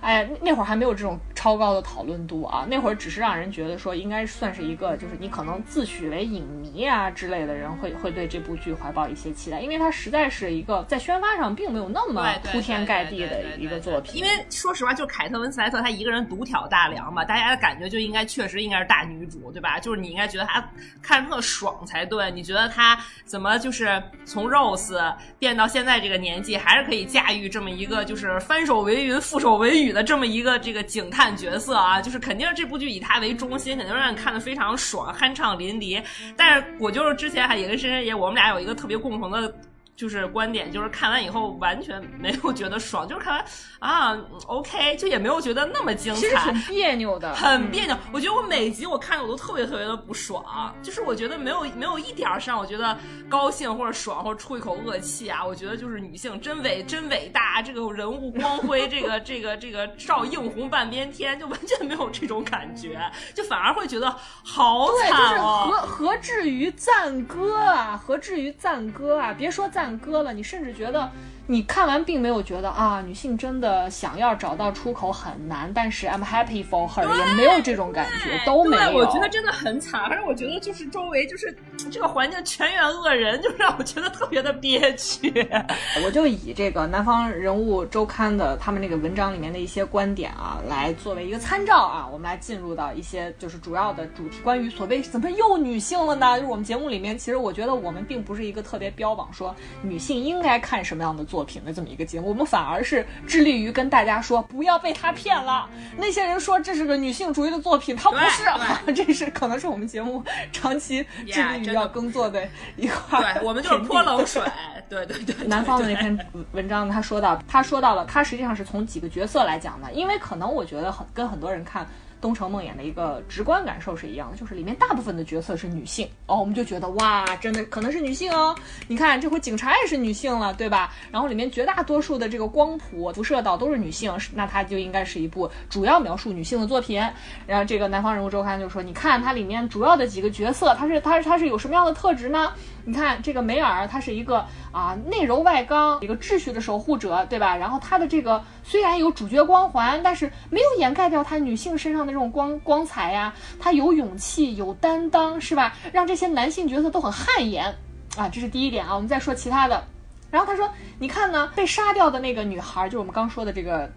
哎，那会儿还没有这种超高的讨论度啊，那会儿只是让人觉得说应该算是一个就是你可能自诩为影迷啊之类的人会会对这部剧怀抱一些期待，因为它实在是一个在宣发上并没有那么铺天盖地的一个作品。因为说实话，就凯特温斯莱特她一个人独挑大梁嘛，大家的感觉就应该确实应该是大女主，对吧？就是你应该觉得她看着特爽才对。你觉得她怎么就是从 Rose 变到现在这个年纪，还是可以驾驭这么一个就是翻手为云覆手为雨的这么一个这个警探角色啊？就是肯定这部剧以他为中心，肯定让你看的非常爽，酣畅淋漓。但是我就是之前还也跟深深姐，我们俩有一个特别共同的。就是观点，就是看完以后完全没有觉得爽，就是看完啊，OK，就也没有觉得那么精彩，其实很别扭的，很别扭。我觉得我每集我看的我都特别特别的不爽，就是我觉得没有没有一点儿让我觉得高兴或者爽或者出一口恶气啊。我觉得就是女性真伟真伟大，这个人物光辉，这个这个这个照映红半边天，就完全没有这种感觉，就反而会觉得好惨哦。何何至于赞歌啊？何至于赞歌啊？别说赞。割了，你甚至觉得。你看完并没有觉得啊，女性真的想要找到出口很难，但是 I'm happy for her 也没有这种感觉，都没有。我觉得真的很惨，而且我觉得就是周围就是这个环境全员恶人，就让我觉得特别的憋屈。我就以这个南方人物周刊的他们那个文章里面的一些观点啊，来作为一个参照啊，我们来进入到一些就是主要的主题，关于所谓怎么又女性了呢？就是我们节目里面，其实我觉得我们并不是一个特别标榜说女性应该看什么样的作。作品的这么一个节目，我们反而是致力于跟大家说，不要被他骗了。那些人说这是个女性主义的作品，他不是，这是可能是我们节目长期致力于要耕作的一块。对，我们就是泼冷水。对对对，南方的那篇文章，他说到，他说到了，他实际上是从几个角色来讲的，因为可能我觉得很跟很多人看。东城梦魇的一个直观感受是一样的，就是里面大部分的角色是女性哦，我们就觉得哇，真的可能是女性哦。你看这回警察也是女性了，对吧？然后里面绝大多数的这个光谱辐射到都是女性，那它就应该是一部主要描述女性的作品。然后这个南方人物周刊就说，你看它里面主要的几个角色，它是它是它是有什么样的特质呢？你看这个梅尔，他是一个啊内柔外刚，一个秩序的守护者，对吧？然后他的这个虽然有主角光环，但是没有掩盖掉他女性身上的这种光光彩呀。他有勇气，有担当，是吧？让这些男性角色都很汗颜啊，这是第一点啊。我们再说其他的。然后他说，你看呢，被杀掉的那个女孩，就是我们刚说的这个。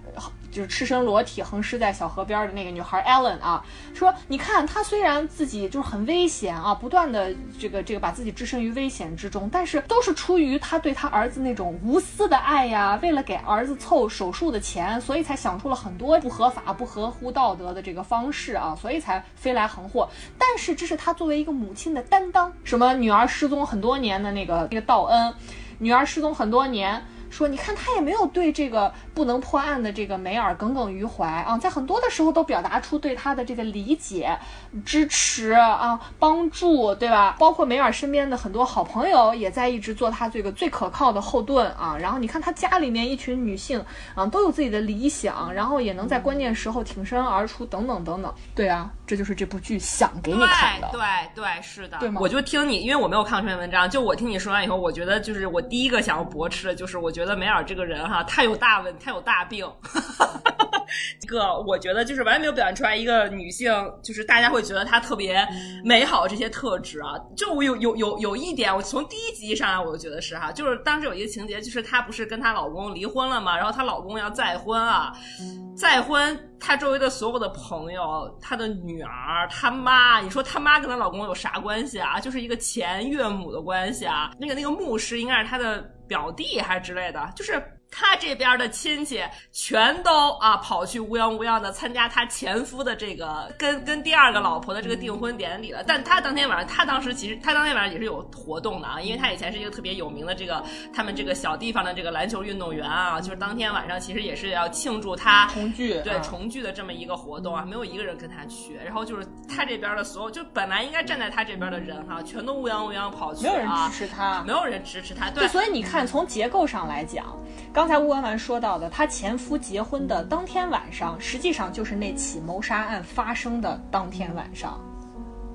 就是赤身裸体横尸在小河边的那个女孩 Ellen 啊，说你看她虽然自己就是很危险啊，不断的这个这个把自己置身于危险之中，但是都是出于她对她儿子那种无私的爱呀，为了给儿子凑手术的钱，所以才想出了很多不合法、不合乎道德的这个方式啊，所以才飞来横祸。但是这是她作为一个母亲的担当。什么女儿失踪很多年的那个那个道恩，女儿失踪很多年。说，你看他也没有对这个不能破案的这个梅尔耿耿于怀啊，在很多的时候都表达出对他的这个理解、支持啊、帮助，对吧？包括梅尔身边的很多好朋友也在一直做他这个最可靠的后盾啊。然后你看他家里面一群女性啊，都有自己的理想，然后也能在关键时候挺身而出，等等等等。对啊，这就是这部剧想给你看的。对对是的，对吗？我就听你，因为我没有看过这篇文章，就我听你说完以后，我觉得就是我第一个想要驳斥的就是我觉得。觉得梅尔这个人哈，他有大问，他有大病。个，我觉得就是完全没有表现出来一个女性，就是大家会觉得她特别美好这些特质啊。就我有有有有一点，我从第一集上来我就觉得是哈，就是当时有一个情节，就是她不是跟她老公离婚了嘛，然后她老公要再婚啊，再婚，她周围的所有的朋友，她的女儿，她妈，你说她妈跟她老公有啥关系啊？就是一个前岳母的关系啊。那个那个牧师应该是她的表弟还是之类的，就是。他这边的亲戚全都啊跑去乌泱乌泱的参加他前夫的这个跟跟第二个老婆的这个订婚典礼了。但他当天晚上，他当时其实他当天晚上也是有活动的啊，因为他以前是一个特别有名的这个他们这个小地方的这个篮球运动员啊，就是当天晚上其实也是要庆祝他重聚，对重聚的这么一个活动啊，没有一个人跟他去。然后就是他这边的所有，就本来应该站在他这边的人哈，全都乌泱乌泱跑去，没有人支持他，没有人支持他。对，所以你看，从结构上来讲。刚刚才乌文文说到的，她前夫结婚的当天晚上，实际上就是那起谋杀案发生的当天晚上，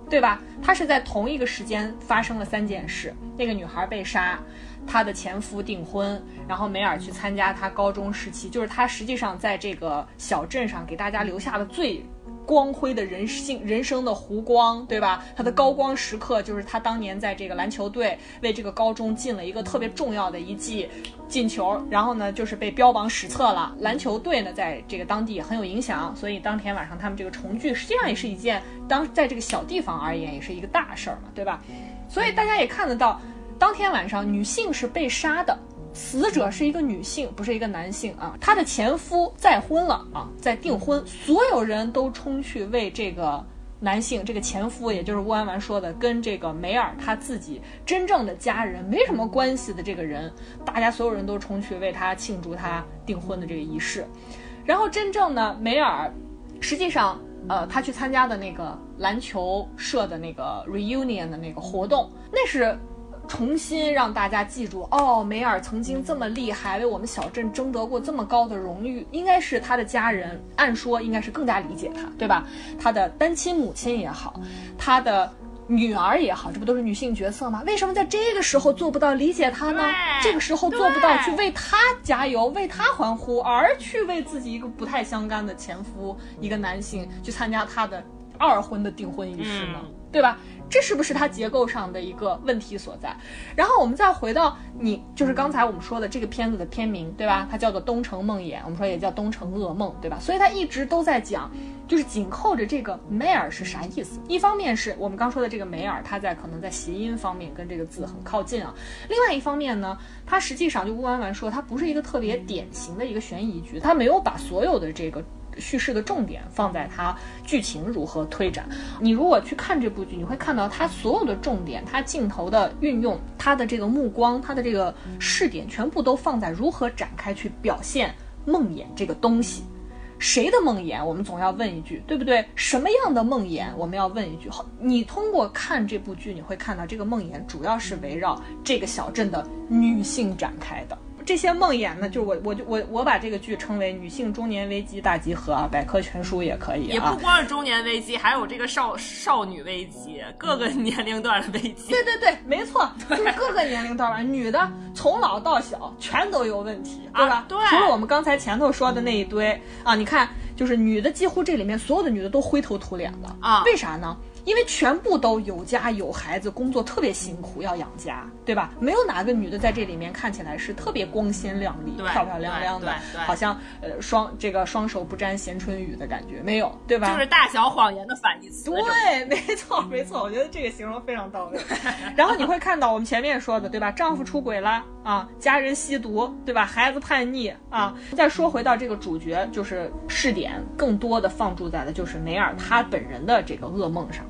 对吧？她是在同一个时间发生了三件事：那个女孩被杀，她的前夫订婚，然后梅尔去参加她高中时期，就是她实际上在这个小镇上给大家留下的最。光辉的人性人生的湖光，对吧？他的高光时刻就是他当年在这个篮球队为这个高中进了一个特别重要的一记进球，然后呢，就是被标榜史册了。篮球队呢，在这个当地也很有影响，所以当天晚上他们这个重聚，实际上也是一件当在这个小地方而言也是一个大事儿嘛，对吧？所以大家也看得到，当天晚上女性是被杀的。死者是一个女性，不是一个男性啊。她的前夫再婚了啊，在订婚，所有人都冲去为这个男性，这个前夫，也就是乌安完说的，跟这个梅尔他自己真正的家人没什么关系的这个人，大家所有人都冲去为他庆祝他订婚的这个仪式。然后真正呢，梅尔实际上，呃，他去参加的那个篮球社的那个 reunion 的那个活动，那是。重新让大家记住哦，梅尔曾经这么厉害，为我们小镇争得过这么高的荣誉，应该是他的家人，按说应该是更加理解他，对吧？他的单亲母亲也好，他的女儿也好，这不都是女性角色吗？为什么在这个时候做不到理解他呢？这个时候做不到去为他加油、为他欢呼，而去为自己一个不太相干的前夫，一个男性去参加他的二婚的订婚仪式呢？对吧？这是不是它结构上的一个问题所在？然后我们再回到你，就是刚才我们说的这个片子的片名，对吧？它叫做《东城梦魇》，我们说也叫《东城噩梦》，对吧？所以它一直都在讲，就是紧扣着这个梅尔是啥意思？一方面是我们刚说的这个梅尔，它在可能在谐音方面跟这个字很靠近啊。另外一方面呢，它实际上就乌完完说，它不是一个特别典型的一个悬疑剧，它没有把所有的这个。叙事的重点放在它剧情如何推展。你如果去看这部剧，你会看到它所有的重点，它镜头的运用，它的这个目光，它的这个视点，全部都放在如何展开去表现梦魇这个东西。谁的梦魇？我们总要问一句，对不对？什么样的梦魇？我们要问一句。你通过看这部剧，你会看到这个梦魇主要是围绕这个小镇的女性展开的。这些梦魇呢，就是我，我就我我把这个剧称为女性中年危机大集合啊，百科全书也可以啊。也不光是中年危机，还有这个少少女危机，各个年龄段的危机。对对对，没错，就是各个年龄段吧，女的从老到小全都有问题，对吧？对。除了我们刚才前头说的那一堆啊，你看，就是女的几乎这里面所有的女的都灰头土脸的啊，为啥呢？因为全部都有家有孩子，工作特别辛苦，要养家，对吧？没有哪个女的在这里面看起来是特别光鲜亮丽、漂漂亮亮的，好像呃双这个双手不沾咸春雨的感觉，没有，对吧？就是大小谎言的反义词。对，没错，没错，我觉得这个形容非常到位。然后你会看到我们前面说的，对吧？丈夫出轨了啊，家人吸毒，对吧？孩子叛逆啊。再说回到这个主角，就是试点更多的放注在的就是梅尔她本人的这个噩梦上。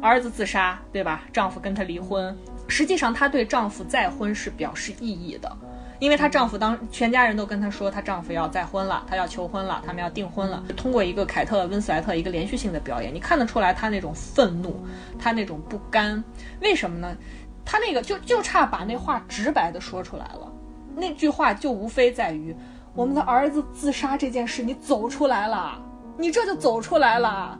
儿子自杀，对吧？丈夫跟她离婚，实际上她对丈夫再婚是表示异议的，因为她丈夫当全家人都跟她说，她丈夫要再婚了，她要求婚了，他们要订婚了。通过一个凯特温斯莱特一个连续性的表演，你看得出来她那种愤怒，她那种不甘。为什么呢？她那个就就差把那话直白的说出来了。那句话就无非在于，我们的儿子自杀这件事，你走出来了，你这就走出来了。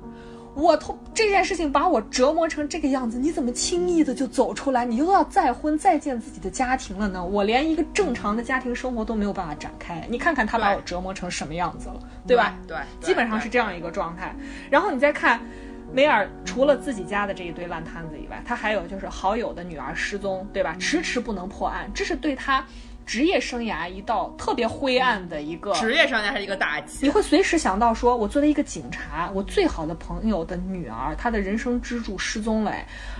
我通这件事情把我折磨成这个样子，你怎么轻易的就走出来？你又要再婚再见自己的家庭了呢？我连一个正常的家庭生活都没有办法展开。你看看他把我折磨成什么样子了，对吧？对，基本上是这样一个状态。然后你再看梅尔，除了自己家的这一堆烂摊子以外，他还有就是好友的女儿失踪，对吧？迟迟不能破案，这是对他。职业生涯一道特别灰暗的一个职业生涯是一个打击，你会随时想到说，我作为一个警察，我最好的朋友的女儿，她的人生支柱失踪了，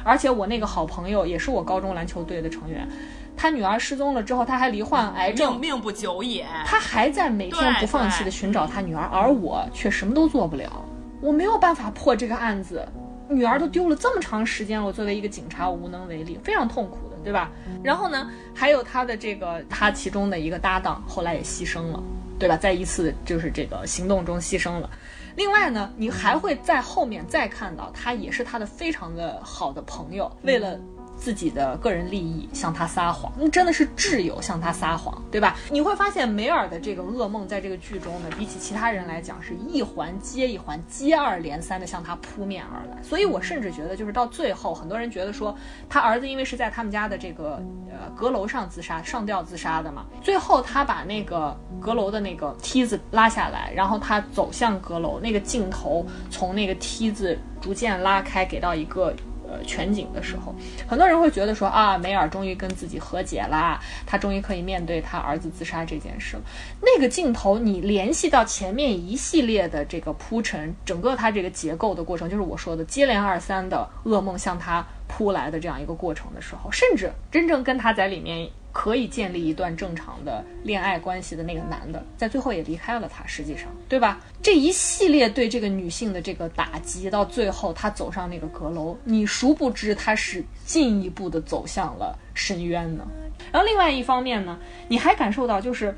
而且我那个好朋友也是我高中篮球队的成员，他女儿失踪了之后，他还罹患癌症，命不久矣，他还在每天不放弃的寻找他女儿，而我却什么都做不了，我没有办法破这个案子，女儿都丢了这么长时间了，我作为一个警察，我无能为力，非常痛苦。对吧？然后呢，还有他的这个他其中的一个搭档，后来也牺牲了，对吧？在一次就是这个行动中牺牲了。另外呢，你还会在后面再看到他也是他的非常的好的朋友，为了。自己的个人利益向他撒谎，那真的是挚友向他撒谎，对吧？你会发现梅尔的这个噩梦在这个剧中呢，比起其他人来讲，是一环接一环、接二连三的向他扑面而来。所以我甚至觉得，就是到最后，很多人觉得说他儿子因为是在他们家的这个呃阁楼上自杀、上吊自杀的嘛，最后他把那个阁楼的那个梯子拉下来，然后他走向阁楼，那个镜头从那个梯子逐渐拉开，给到一个。呃，全景的时候，很多人会觉得说啊，梅尔终于跟自己和解啦，他终于可以面对他儿子自杀这件事了。那个镜头，你联系到前面一系列的这个铺陈，整个他这个结构的过程，就是我说的接连二三的噩梦向他扑来的这样一个过程的时候，甚至真正跟他在里面。可以建立一段正常的恋爱关系的那个男的，在最后也离开了他，实际上，对吧？这一系列对这个女性的这个打击，到最后她走上那个阁楼，你殊不知她是进一步的走向了深渊呢。然后另外一方面呢，你还感受到就是，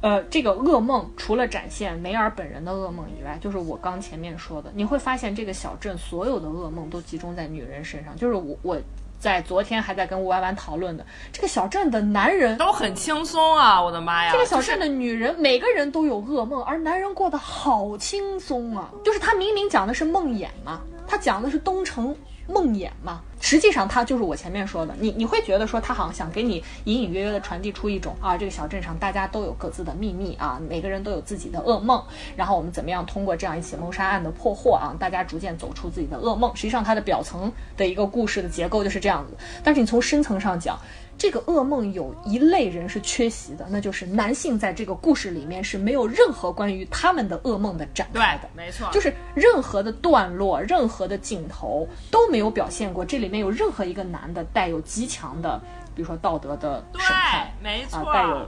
呃，这个噩梦除了展现梅尔本人的噩梦以外，就是我刚前面说的，你会发现这个小镇所有的噩梦都集中在女人身上，就是我我。在昨天还在跟吴婉婉讨论的这个小镇的男人都很轻松啊！我的妈呀，这个小镇的女人每个人都有噩梦，而男人过得好轻松啊！就是他明明讲的是梦魇嘛，他讲的是东城。梦魇嘛，实际上它就是我前面说的，你你会觉得说他好像想给你隐隐约约的传递出一种啊，这个小镇上大家都有各自的秘密啊，每个人都有自己的噩梦，然后我们怎么样通过这样一起谋杀案的破获啊，大家逐渐走出自己的噩梦。实际上它的表层的一个故事的结构就是这样子，但是你从深层上讲。这个噩梦有一类人是缺席的，那就是男性在这个故事里面是没有任何关于他们的噩梦的展开的，没错，就是任何的段落、任何的镜头都没有表现过这里面有任何一个男的带有极强的，比如说道德的审判，没错，带有，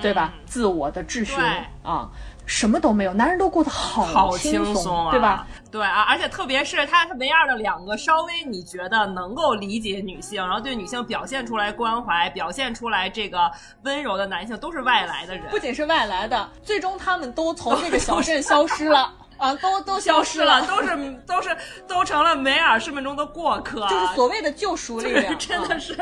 对吧？自我的质询啊。什么都没有，男人都过得好轻松啊，对吧？对啊，而且特别是他他梅尔的两个稍微你觉得能够理解女性，然后对女性表现出来关怀、表现出来这个温柔的男性，都是外来的人。不仅是外来的，最终他们都从这个小镇 消失了。啊，都都消失了，都是都是都成了梅尔生命中的过客，就是所谓的救赎力量，真的是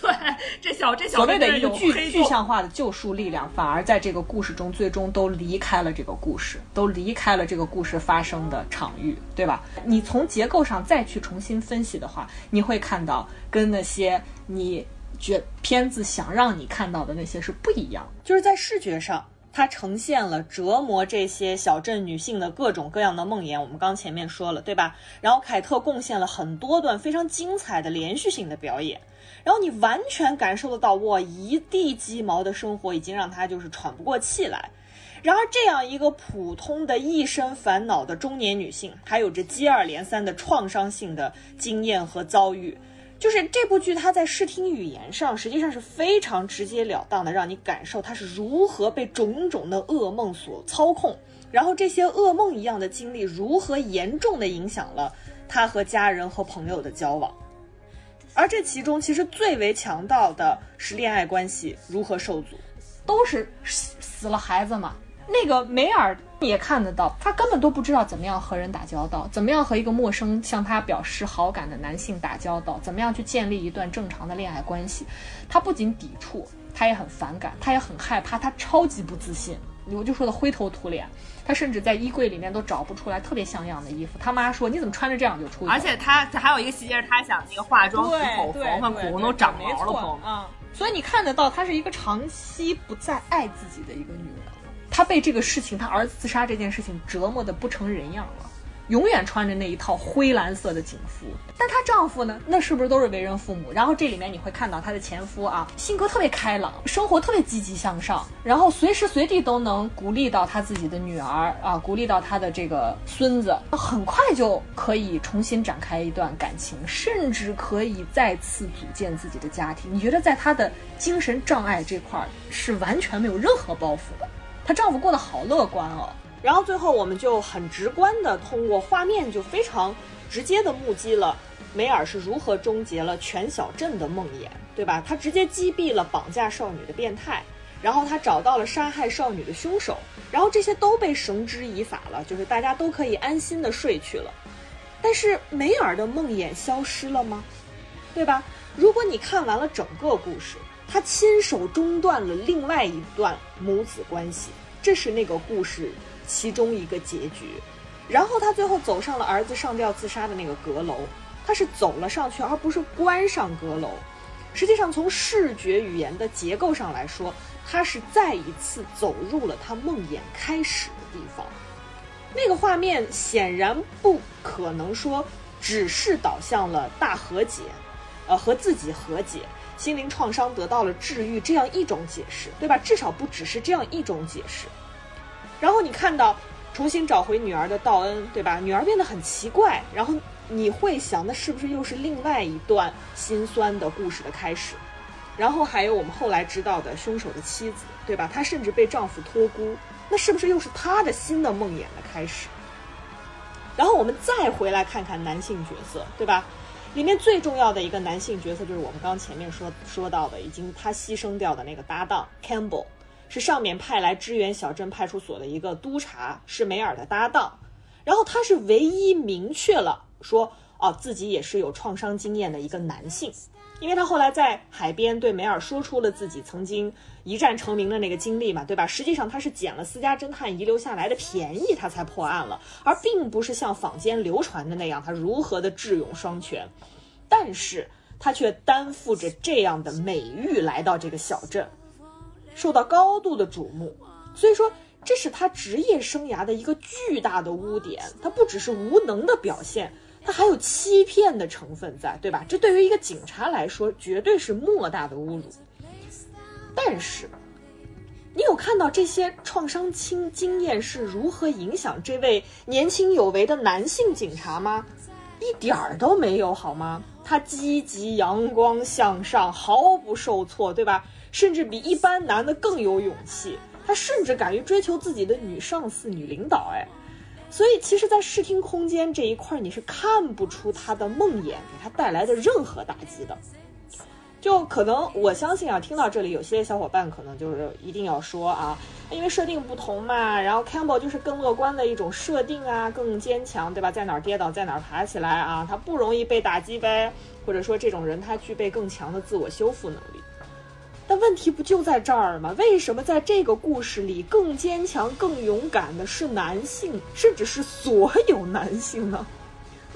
对这小这小所谓的一个具具象化的救赎力量，反而在这个故事中最终都离开了这个故事，都离开了这个故事发生的场域，对吧？你从结构上再去重新分析的话，你会看到跟那些你觉片子想让你看到的那些是不一样，就是在视觉上。它呈现了折磨这些小镇女性的各种各样的梦魇，我们刚前面说了，对吧？然后凯特贡献了很多段非常精彩的连续性的表演，然后你完全感受得到，哇，一地鸡毛的生活已经让她就是喘不过气来。然而，这样一个普通的一身烦恼的中年女性，还有着接二连三的创伤性的经验和遭遇。就是这部剧，它在视听语言上实际上是非常直截了当的，让你感受它是如何被种种的噩梦所操控，然后这些噩梦一样的经历如何严重的影响了他和家人和朋友的交往，而这其中其实最为强调的是恋爱关系如何受阻，都是死了孩子嘛。那个梅尔也看得到，他根本都不知道怎么样和人打交道，怎么样和一个陌生向他表示好感的男性打交道，怎么样去建立一段正常的恋爱关系。他不仅抵触，他也很反感，他也很害怕，他超级不自信。我就说的灰头土脸。她甚至在衣柜里面都找不出来特别像样的衣服。她妈说：“你怎么穿着这样就出去？”而且她还有一个细节，她想那个化妆对口对缝缝对口红都长毛了，没错朋友们。啊。所以你看得到，她是一个长期不再爱自己的一个女人。她被这个事情，她儿子自杀这件事情折磨得不成人样了。永远穿着那一套灰蓝色的警服，但她丈夫呢？那是不是都是为人父母？然后这里面你会看到她的前夫啊，性格特别开朗，生活特别积极向上，然后随时随地都能鼓励到他自己的女儿啊，鼓励到他的这个孙子，很快就可以重新展开一段感情，甚至可以再次组建自己的家庭。你觉得在她的精神障碍这块是完全没有任何包袱的？她丈夫过得好乐观哦。然后最后我们就很直观的通过画面，就非常直接的目击了梅尔是如何终结了全小镇的梦魇，对吧？他直接击毙了绑架少女的变态，然后他找到了杀害少女的凶手，然后这些都被绳之以法了，就是大家都可以安心的睡去了。但是梅尔的梦魇消失了吗？对吧？如果你看完了整个故事，他亲手中断了另外一段母子关系，这是那个故事。其中一个结局，然后他最后走上了儿子上吊自杀的那个阁楼，他是走了上去，而不是关上阁楼。实际上，从视觉语言的结构上来说，他是再一次走入了他梦魇开始的地方。那个画面显然不可能说只是导向了大和解，呃，和自己和解，心灵创伤得到了治愈这样一种解释，对吧？至少不只是这样一种解释。然后你看到重新找回女儿的道恩，对吧？女儿变得很奇怪，然后你会想，那是不是又是另外一段心酸的故事的开始？然后还有我们后来知道的凶手的妻子，对吧？她甚至被丈夫托孤，那是不是又是她的新的梦魇的开始？然后我们再回来看看男性角色，对吧？里面最重要的一个男性角色就是我们刚前面说说到的，已经他牺牲掉的那个搭档 Campbell。是上面派来支援小镇派出所的一个督察，是梅尔的搭档。然后他是唯一明确了说，哦，自己也是有创伤经验的一个男性，因为他后来在海边对梅尔说出了自己曾经一战成名的那个经历嘛，对吧？实际上他是捡了私家侦探遗留下来的便宜，他才破案了，而并不是像坊间流传的那样，他如何的智勇双全。但是他却担负着这样的美誉来到这个小镇。受到高度的瞩目，所以说这是他职业生涯的一个巨大的污点。他不只是无能的表现，他还有欺骗的成分在，对吧？这对于一个警察来说，绝对是莫大的侮辱。但是，你有看到这些创伤经经验是如何影响这位年轻有为的男性警察吗？一点儿都没有，好吗？他积极、阳光、向上，毫不受挫，对吧？甚至比一般男的更有勇气，他甚至敢于追求自己的女上司、女领导，哎，所以其实，在视听空间这一块，你是看不出他的梦魇给他带来的任何打击的。就可能我相信啊，听到这里，有些小伙伴可能就是一定要说啊，因为设定不同嘛，然后 Campbell 就是更乐观的一种设定啊，更坚强，对吧？在哪儿跌倒，在哪儿爬起来啊，他不容易被打击呗，或者说这种人他具备更强的自我修复能力。但问题不就在这儿吗？为什么在这个故事里更坚强、更勇敢的是男性，甚至是所有男性呢？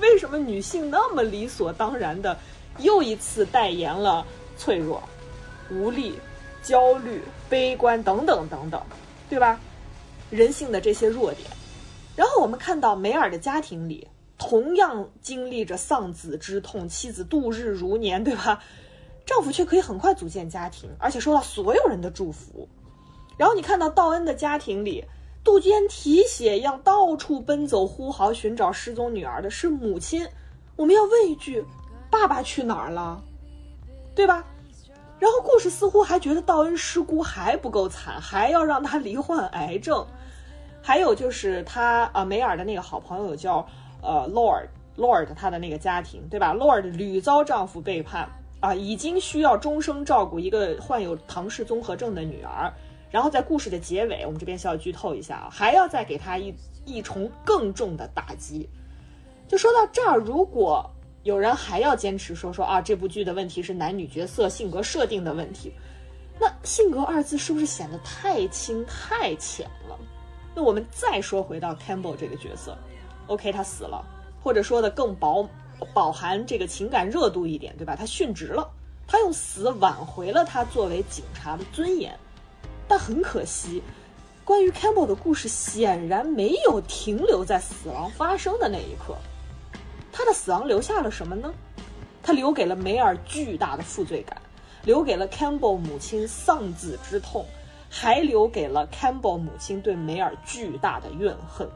为什么女性那么理所当然的又一次代言了脆弱、无力、焦虑、悲观等等等等，对吧？人性的这些弱点。然后我们看到梅尔的家庭里，同样经历着丧子之痛，妻子度日如年，对吧？丈夫却可以很快组建家庭，而且受到所有人的祝福。然后你看到道恩的家庭里，杜鹃啼血一样到处奔走呼号寻找失踪女儿的是母亲。我们要问一句：爸爸去哪儿了？对吧？然后故事似乎还觉得道恩失孤还不够惨，还要让他罹患癌症。还有就是他啊，梅尔的那个好朋友叫呃 Lord Lord，他的那个家庭对吧？Lord 屡遭丈夫背叛。啊，已经需要终生照顾一个患有唐氏综合症的女儿，然后在故事的结尾，我们这边需要剧透一下啊，还要再给他一一重更重的打击。就说到这儿，如果有人还要坚持说说啊，这部剧的问题是男女角色性格设定的问题，那性格二字是不是显得太轻太浅了？那我们再说回到 Campbell 这个角色，OK，他死了，或者说的更饱饱含这个情感热度一点，对吧？他殉职了，他用死挽回了他作为警察的尊严。但很可惜，关于 Campbell 的故事显然没有停留在死亡发生的那一刻。他的死亡留下了什么呢？他留给了梅尔巨大的负罪感，留给了 Campbell 母亲丧子之痛，还留给了 Campbell 母亲对梅尔巨大的怨恨。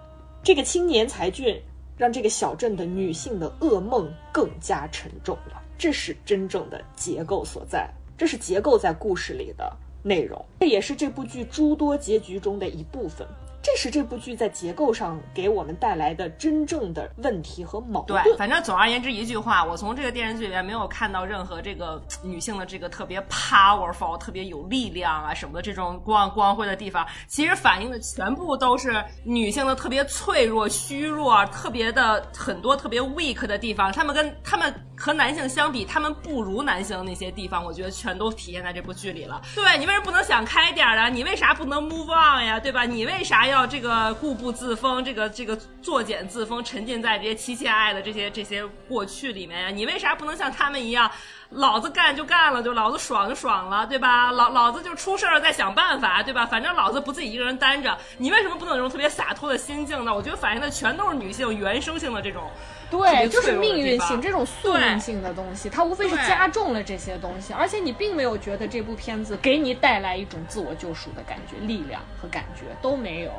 这个青年才俊让这个小镇的女性的噩梦更加沉重了。这是真正的结构所在，这是结构在故事里的。内容，这也是这部剧诸多结局中的一部分。这是这部剧在结构上给我们带来的真正的问题和矛盾。对，反正总而言之一句话，我从这个电视剧里面没有看到任何这个女性的这个特别 powerful、特别有力量啊什么的这种光光辉的地方。其实反映的全部都是女性的特别脆弱、虚弱、特别的很多特别 weak 的地方。她们跟她们和男性相比，她们不如男性那些地方，我觉得全都体现在这部剧里了。对你为什么不能想开点儿啊？你为啥不能 move on 呀？对吧？你为啥要？要这个固步自封，这个这个作茧自封，沉浸在这些妻妾爱的这些这些过去里面呀？你为啥不能像他们一样，老子干就干了，就老子爽就爽了，对吧？老老子就出事儿再想办法，对吧？反正老子不自己一个人担着。你为什么不能有种特别洒脱的心境呢？我觉得反映的全都是女性原生性的这种。对，就是命运性这种宿命性的东西，它无非是加重了这些东西，而且你并没有觉得这部片子给你带来一种自我救赎的感觉、力量和感觉都没有。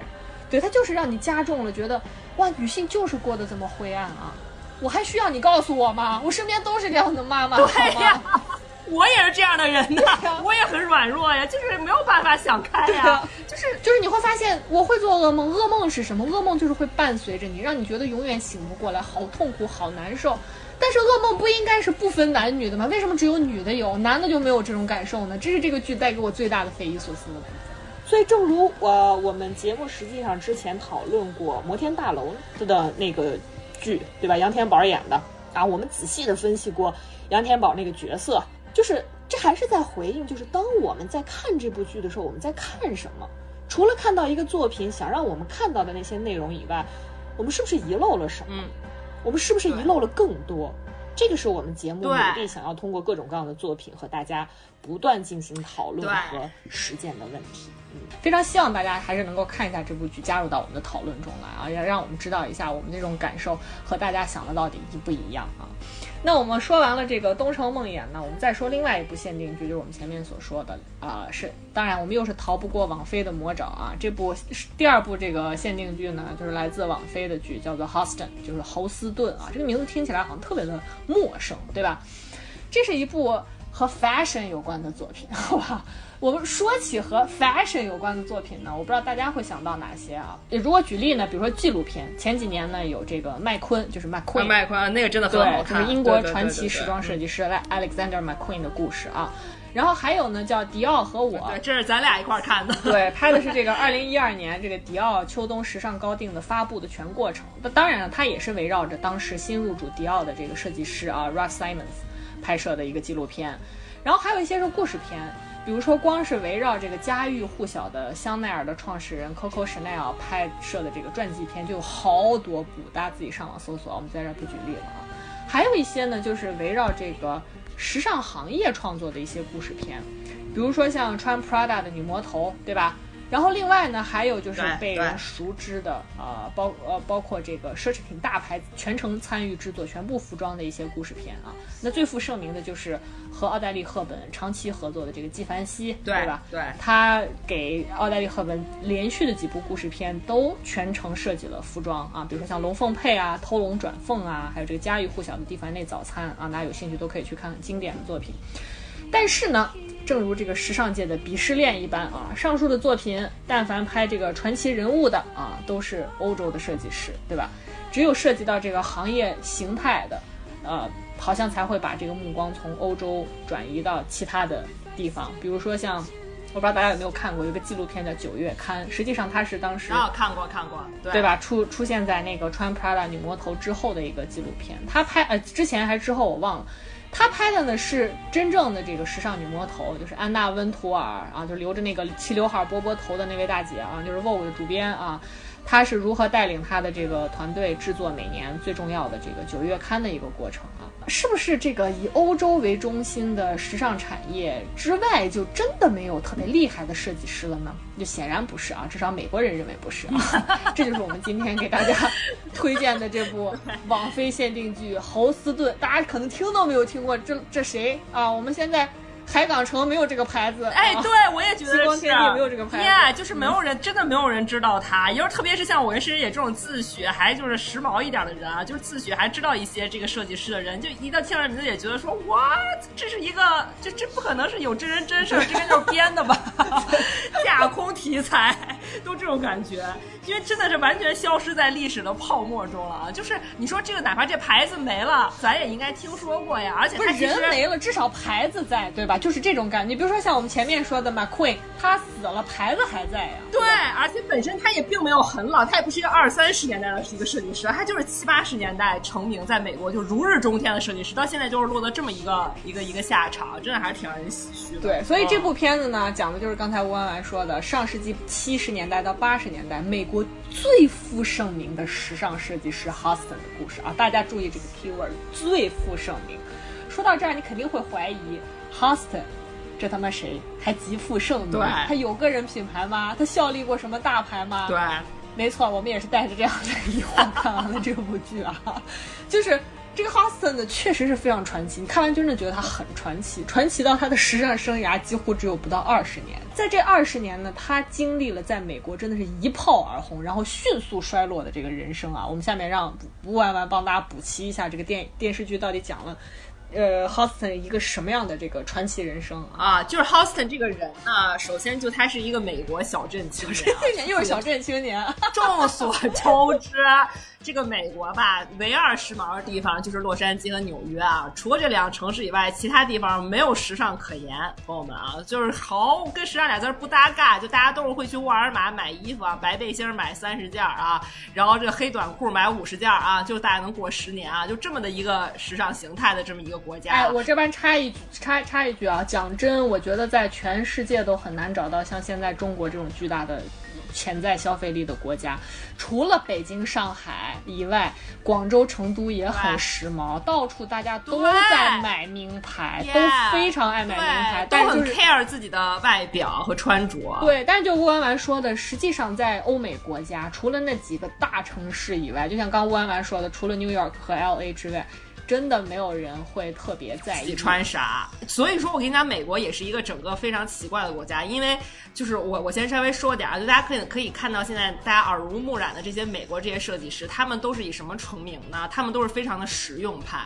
对，它就是让你加重了，觉得哇，女性就是过得这么灰暗啊！我还需要你告诉我吗？我身边都是这样的妈妈，对呀。我也是这样的人呐，我也很软弱呀，就是没有办法想开呀，就是就是你会发现，我会做噩梦，噩梦是什么？噩梦就是会伴随着你，让你觉得永远醒不过来，好痛苦，好难受。但是噩梦不应该是不分男女的吗？为什么只有女的有，男的就没有这种感受呢？这是这个剧带给我最大的匪夷所思的部分。所以，正如我我们节目实际上之前讨论过《摩天大楼》的那个剧，对吧？杨天宝演的啊，我们仔细的分析过杨天宝那个角色。就是这还是在回应，就是当我们在看这部剧的时候，我们在看什么？除了看到一个作品想让我们看到的那些内容以外，我们是不是遗漏了什么？我们是不是遗漏了更多？这个是我们节目努力想要通过各种各样的作品和大家不断进行讨论和实践的问题。嗯，非常希望大家还是能够看一下这部剧，加入到我们的讨论中来啊，要让我们知道一下我们这种感受和大家想的到底一不一样啊。那我们说完了这个《东城梦魇》呢，我们再说另外一部限定剧，就是我们前面所说的啊，是当然我们又是逃不过网飞的魔爪啊。这部第二部这个限定剧呢，就是来自网飞的剧，叫做《Houston》，就是侯斯顿啊。这个名字听起来好像特别的陌生，对吧？这是一部和 fashion 有关的作品，好吧？我们说起和 fashion 有关的作品呢，我不知道大家会想到哪些啊？如果举例呢，比如说纪录片，前几年呢有这个麦昆，就是 McQueen，麦昆那个真的很好看，就是英国传奇时装设计师 Alexander McQueen 的故事啊。然后还有呢，叫迪奥和我，对，这是咱俩一块儿看的，对，拍的是这个二零一二年这个迪奥秋冬时尚高定的发布的全过程。那当然了，它也是围绕着当时新入主迪奥的这个设计师啊 Russ Simons 拍摄的一个纪录片。然后还有一些是故事片。比如说，光是围绕这个家喻户晓的香奈儿的创始人 Coco Chanel 拍摄的这个传记片，就有好多部，大家自己上网搜索，我们在这不举例了啊。还有一些呢，就是围绕这个时尚行业创作的一些故事片，比如说像穿 Prada 的女魔头，对吧？然后另外呢，还有就是被人熟知的啊，包呃包括这个奢侈品大牌全程参与制作全部服装的一些故事片啊。那最负盛名的就是和奥黛丽·赫本长期合作的这个纪梵希，对吧？对，他给奥黛丽·赫本连续的几部故事片都全程设计了服装啊，比如说像《龙凤配》啊，《偷龙转凤》啊，还有这个家喻户晓的蒂凡内早餐啊，大家有兴趣都可以去看看经典的作品。但是呢。正如这个时尚界的鄙视链一般啊，上述的作品，但凡拍这个传奇人物的啊，都是欧洲的设计师，对吧？只有涉及到这个行业形态的，呃，好像才会把这个目光从欧洲转移到其他的地方。比如说像，我不知道大家有没有看过，有个纪录片叫《九月刊》，实际上它是当时啊看过看过，对吧？出出现在那个穿 Prada 女魔头之后的一个纪录片，他拍呃之前还是之后我忘了。他拍的呢是真正的这个时尚女魔头，就是安娜温图尔啊，就留着那个齐刘海波波头的那位大姐啊，就是 Vogue 的主编啊。她是如何带领他的这个团队制作每年最重要的这个九月刊的一个过程啊？是不是这个以欧洲为中心的时尚产业之外，就真的没有特别厉害的设计师了呢？就显然不是啊，至少美国人认为不是啊。这就是我们今天给大家推荐的这部 网飞限定剧《豪斯顿》，大家可能听都没有听过，这这谁啊？我们现在。海港城没有这个牌子，哎，对我也觉得是。激光天地没有这个牌子，耶，就是没有人，真的没有人知道它。就是特别是像我跟申野这种自诩还就是时髦一点的人啊，就是自诩还知道一些这个设计师的人，就一到听了名字也觉得说，哇，这是一个，这这不可能是有真人真事，这个就是编的吧？架空题材，都这种感觉，因为真的是完全消失在历史的泡沫中了啊！就是你说这个，哪怕这牌子没了，咱也应该听说过呀。而且不是人没了，至少牌子在，对吧？就是这种感觉，你比如说像我们前面说的 McQueen，他死了，牌子还在呀。对，而且本身他也并没有很老，他也不是一个二三十年代的一个设计师，他就是七八十年代成名，在美国就如日中天的设计师，到现在就是落得这么一个一个一个下场，真的还是挺让人唏嘘的。对，所以这部片子呢，讲的就是刚才吴安完说的，上世纪七十年代到八十年代美国最负盛名的时尚设计师 h u s t o n 的故事啊，大家注意这个 keyword，最负盛名。说到这儿，你肯定会怀疑 h u s t o n 这他妈谁还极富盛名？对，他有个人品牌吗？他效力过什么大牌吗？对，没错，我们也是带着这样的疑惑看完了这部剧啊。就是这个 Huston 呢，确实是非常传奇。你看完真的觉得他很传奇，传奇到他的时尚生涯几乎只有不到二十年。在这二十年呢，他经历了在美国真的是一炮而红，然后迅速衰落的这个人生啊。我们下面让吴婉婉帮大家补齐一下这个电电视剧到底讲了。呃，Houston 一个什么样的这个传奇人生啊？就是 Houston 这个人呢，首先就他是一个美国小镇青年，又是小镇青年。众所周知。这个美国吧，唯二时髦的地方就是洛杉矶和纽约啊。除了这两个城市以外，其他地方没有时尚可言。朋友们啊，就是毫跟时尚俩字不搭嘎。就大家都是会去沃尔玛买衣服啊，白背心买三十件啊，然后这个黑短裤买五十件啊，就大概能过十年啊。就这么的一个时尚形态的这么一个国家。哎，我这边插一插插一句啊，讲真，我觉得在全世界都很难找到像现在中国这种巨大的。潜在消费力的国家，除了北京、上海以外，广州、成都也很时髦，到处大家都在买名牌，都非常爱买名牌，但是 care 自己的外表和穿着。对，但是就吴婉婉说的，实际上在欧美国家，除了那几个大城市以外，就像刚吴婉婉说的，除了 New York 和 L A 之外。真的没有人会特别在意穿啥，所以说我跟你讲，美国也是一个整个非常奇怪的国家，因为就是我我先稍微说点啊，就大家可以可以看到现在大家耳濡目染的这些美国这些设计师，他们都是以什么成名呢？他们都是非常的实用派。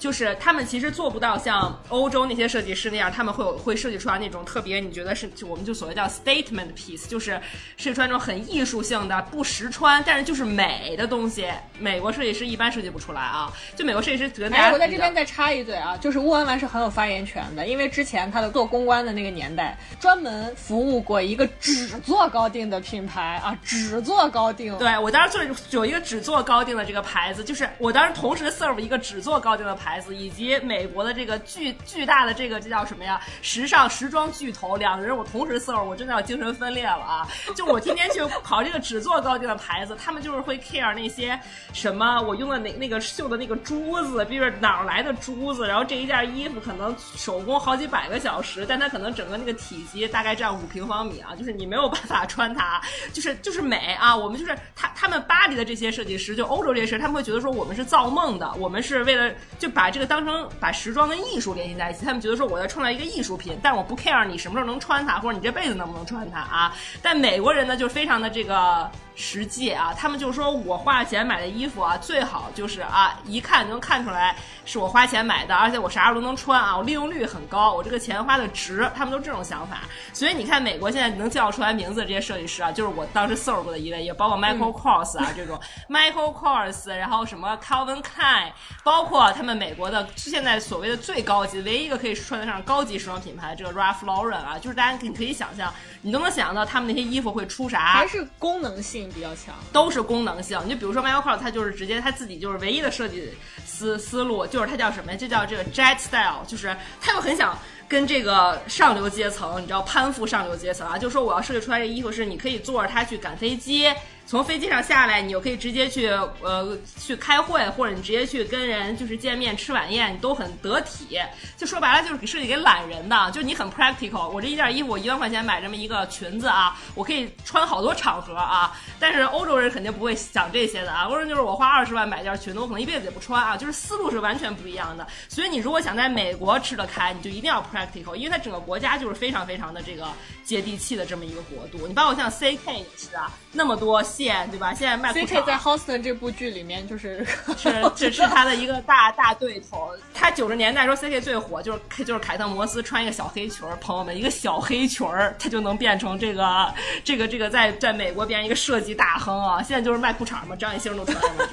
就是他们其实做不到像欧洲那些设计师那样，他们会有会设计出来那种特别，你觉得是就我们就所谓叫 statement piece，就是设计出来那种很艺术性的不实穿，但是就是美的东西。美国设计师一般设计不出来啊。就美国设计师觉得哎，我在这边再插一嘴啊，就是乌文文是很有发言权的，因为之前他的做公关的那个年代，专门服务过一个只做高定的品牌啊，只做高定。对我当时做有一个只做高定的这个牌子，就是我当时同时 serve 一个只做高定的牌。牌子以及美国的这个巨巨大的这个这叫什么呀？时尚时装巨头，两个人我同时 serve，我真的要精神分裂了啊！就我天天去跑这个只做高定的牌子，他们就是会 care 那些什么我用的那那个绣的那个珠子，比如哪儿来的珠子，然后这一件衣服可能手工好几百个小时，但它可能整个那个体积大概占五平方米啊，就是你没有办法穿它，就是就是美啊！我们就是他他们巴黎的这些设计师，就欧洲这些事，他们会觉得说我们是造梦的，我们是为了就把。把这个当成把时装跟艺术联系在一起，他们觉得说我在创造一个艺术品，但我不 care 你什么时候能穿它，或者你这辈子能不能穿它啊？但美国人呢，就非常的这个。实际啊，他们就说我花钱买的衣服啊，最好就是啊，一看就能看出来是我花钱买的，而且我啥时候都能穿啊，我利用率很高，我这个钱花的值，他们都这种想法。所以你看，美国现在能叫出来名字的这些设计师啊，就是我当时 serve 过的一位，也包括 Michael Kors 啊这种 Michael Kors，然后什么 Calvin Klein，包括他们美国的现在所谓的最高级、唯一一个可以穿得上高级时装品牌这个 Ralph Lauren 啊，就是大家你可以想象，你都能想象到他们那些衣服会出啥，还是功能性。性比较强。都是功能性。你就比如说 Michael Kors，他就是直接他自己就是唯一的设计思思路，就是他叫什么呀？就叫这个 Jet Style，就是他又很想跟这个上流阶层，你知道攀附上流阶层啊，就说我要设计出来这衣服是你可以坐着它去赶飞机。从飞机上下来，你就可以直接去呃去开会，或者你直接去跟人就是见面吃晚宴，你都很得体。就说白了，就是设计给懒人的，就你很 practical。我这一件衣服，我一万块钱买这么一个裙子啊，我可以穿好多场合啊。但是欧洲人肯定不会想这些的啊，欧洲人就是我花二十万买件裙子，我可能一辈子也不穿啊，就是思路是完全不一样的。所以你如果想在美国吃得开，你就一定要 practical，因为它整个国家就是非常非常的这个接地气的这么一个国度。你包括像 CK 也是啊，那么多线，对吧？现在卖 CK 在 Houston 这部剧里面就是 是这是他的一个大大对头。他九十年代说 CK 最火就是就是凯特摩斯穿一个小黑裙儿，朋友们一个小黑裙儿，他就能变成这个这个这个在在美国变成一个设计大亨啊！现在就是卖裤衩嘛，张艺兴都穿了，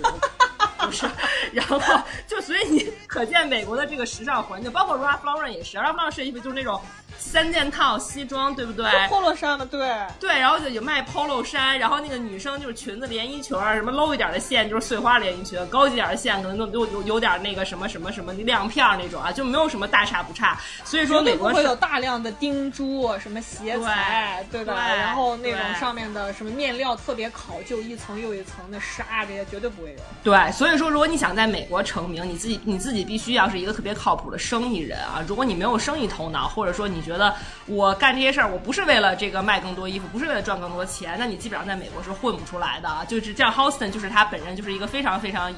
不是？然后就所以你可见美国的这个时尚环境，包括 Ralph Lauren 也是，Ralph Lauren 设计衣服就是那种。三件套西装，对不对？polo 衫嘛，对对，然后就有卖 polo 衫，然后那个女生就是裙子连衣裙儿，什么 low 一点的线就是碎花连衣裙，高级点的线可能都有有有点那个什么什么什么亮片那种啊，就没有什么大差不差。所以说美国会有大量的钉珠，什么鞋材，对吧？然后那种上面的什么面料特别考究，一层又一层的纱，这些绝对不会有。对，所以说如果你想在美国成名，你自己你自己必须要是一个特别靠谱的生意人啊。如果你没有生意头脑，或者说你觉得我干这些事儿，我不是为了这个卖更多衣服，不是为了赚更多钱，那你基本上在美国是混不出来的啊！就是这样，Houston 就是他本人就是一个非常非常，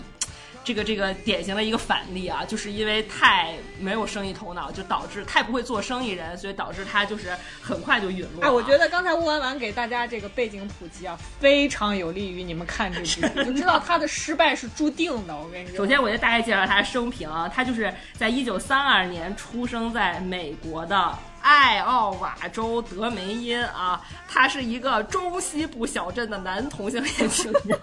这个这个典型的一个反例啊！就是因为太没有生意头脑，就导致太不会做生意人，所以导致他就是很快就陨落。哎，我觉得刚才乌丸丸给大家这个背景普及啊，非常有利于你们看这剧，就知道他的失败是注定的。我跟你说，首先我就大概介绍他的生平啊，他就是在一九三二年出生在美国的。艾奥瓦州德梅因啊，他是一个中西部小镇的男同性恋青年，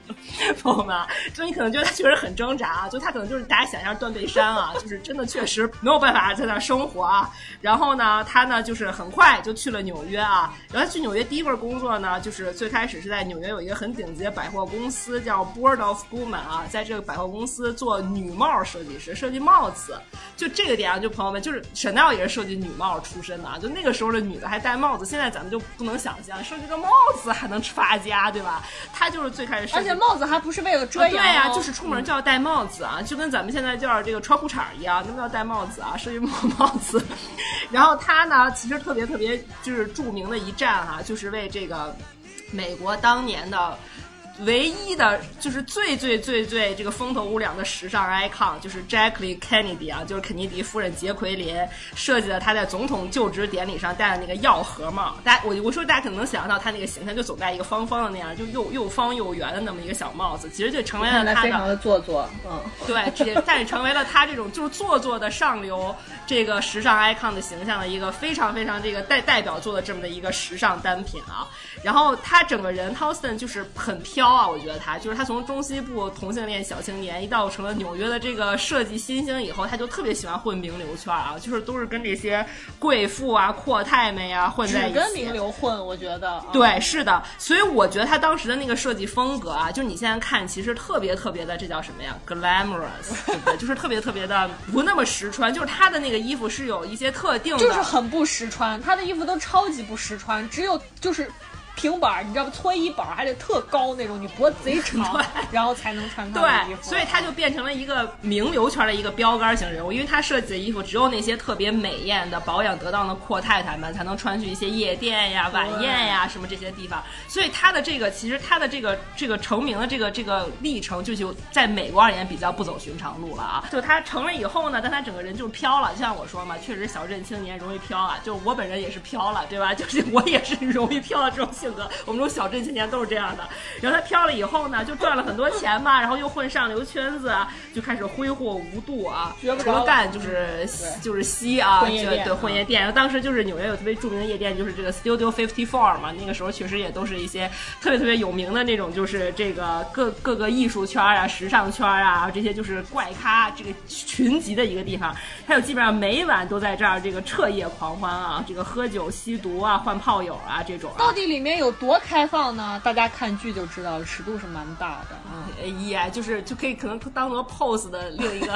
朋友们，就你可能觉得他确实很挣扎啊，就他可能就是大家想象断背山啊，就是真的确实没有办法在那生活啊。然后呢，他呢就是很快就去了纽约啊，然后去纽约第一份工作呢，就是最开始是在纽约有一个很顶级的百货公司叫 Board of Women 啊，在这个百货公司做女帽设计师，设计帽子。就这个点啊，就朋友们，就是 Chanel 也是设计女帽。出身的啊，就那个时候的女的还戴帽子，现在咱们就不能想象设计个帽子还能发家，对吧？她就是最开始，而且帽子还不是为了遮阳，对呀，就是出门就要戴帽子啊，就跟咱们现在叫这个穿裤衩一样，那么要戴帽子啊，设计帽帽子。然后她呢，其实特别特别就是著名的一战哈，就是为这个美国当年的。唯一的就是最最最最这个风头无两的时尚 icon，就是 Jacqueline Kennedy 啊，就是肯尼迪夫人杰奎琳设计的，她在总统就职典礼上戴的那个药盒帽。大家我我说大家可能能想象到她那个形象，就总戴一个方方的那样，就又又方又圆的那么一个小帽子，其实就成为了她的做作，嗯，对，直接但是成为了她这种就是做作的上流这个时尚 icon 的形象的一个非常非常这个代代表作的这么的一个时尚单品啊。然后他整个人 Houston 就是很飘。啊，我觉得他就是他从中西部同性恋小青年，一到成了纽约的这个设计新星以后，他就特别喜欢混名流圈啊，就是都是跟这些贵妇啊、阔太们呀混在一起。跟名流混，我觉得。对，是的，所以我觉得他当时的那个设计风格啊，就你现在看，其实特别特别的，这叫什么呀？glamorous，对不对？就是特别特别的不那么实穿，就是他的那个衣服是有一些特定的，就是很不实穿，他的衣服都超级不实穿，只有就是。平板你知道不？搓衣板还得特高那种，你脖子贼长，然后才能穿他的衣服。对，所以他就变成了一个名流圈的一个标杆型人物，因为他设计的衣服只有那些特别美艳的、保养得当的阔太太们才能穿去一些夜店呀、晚宴呀什么这些地方。所以他的这个，其实他的这个这个成名的这个这个历程，就就在美国而言比较不走寻常路了啊。就他成了以后呢，但他整个人就飘了，就像我说嘛，确实小镇青年容易飘啊。就我本人也是飘了，对吧？就是我也是容易飘的这种性格。我们这种小镇青年都是这样的。然后他飘了以后呢，就赚了很多钱嘛，然后又混上流圈子，就开始挥霍无度啊，除了干就是就是吸啊，对混夜店。然后当时就是纽约有特别著名的夜店，就是这个 Studio Fifty Four 嘛。那个时候确实也都是一些特别特别有名的那种，就是这个各各个艺术圈啊、时尚圈啊这些就是怪咖这个群集的一个地方。他就基本上每晚都在这儿这个彻夜狂欢啊，这个喝酒、吸毒啊、换炮友啊这种。到底里面？面有多开放呢？大家看剧就知道了，尺度是蛮大的。嗯，也就是就可以可能当做 pose 的另一 个。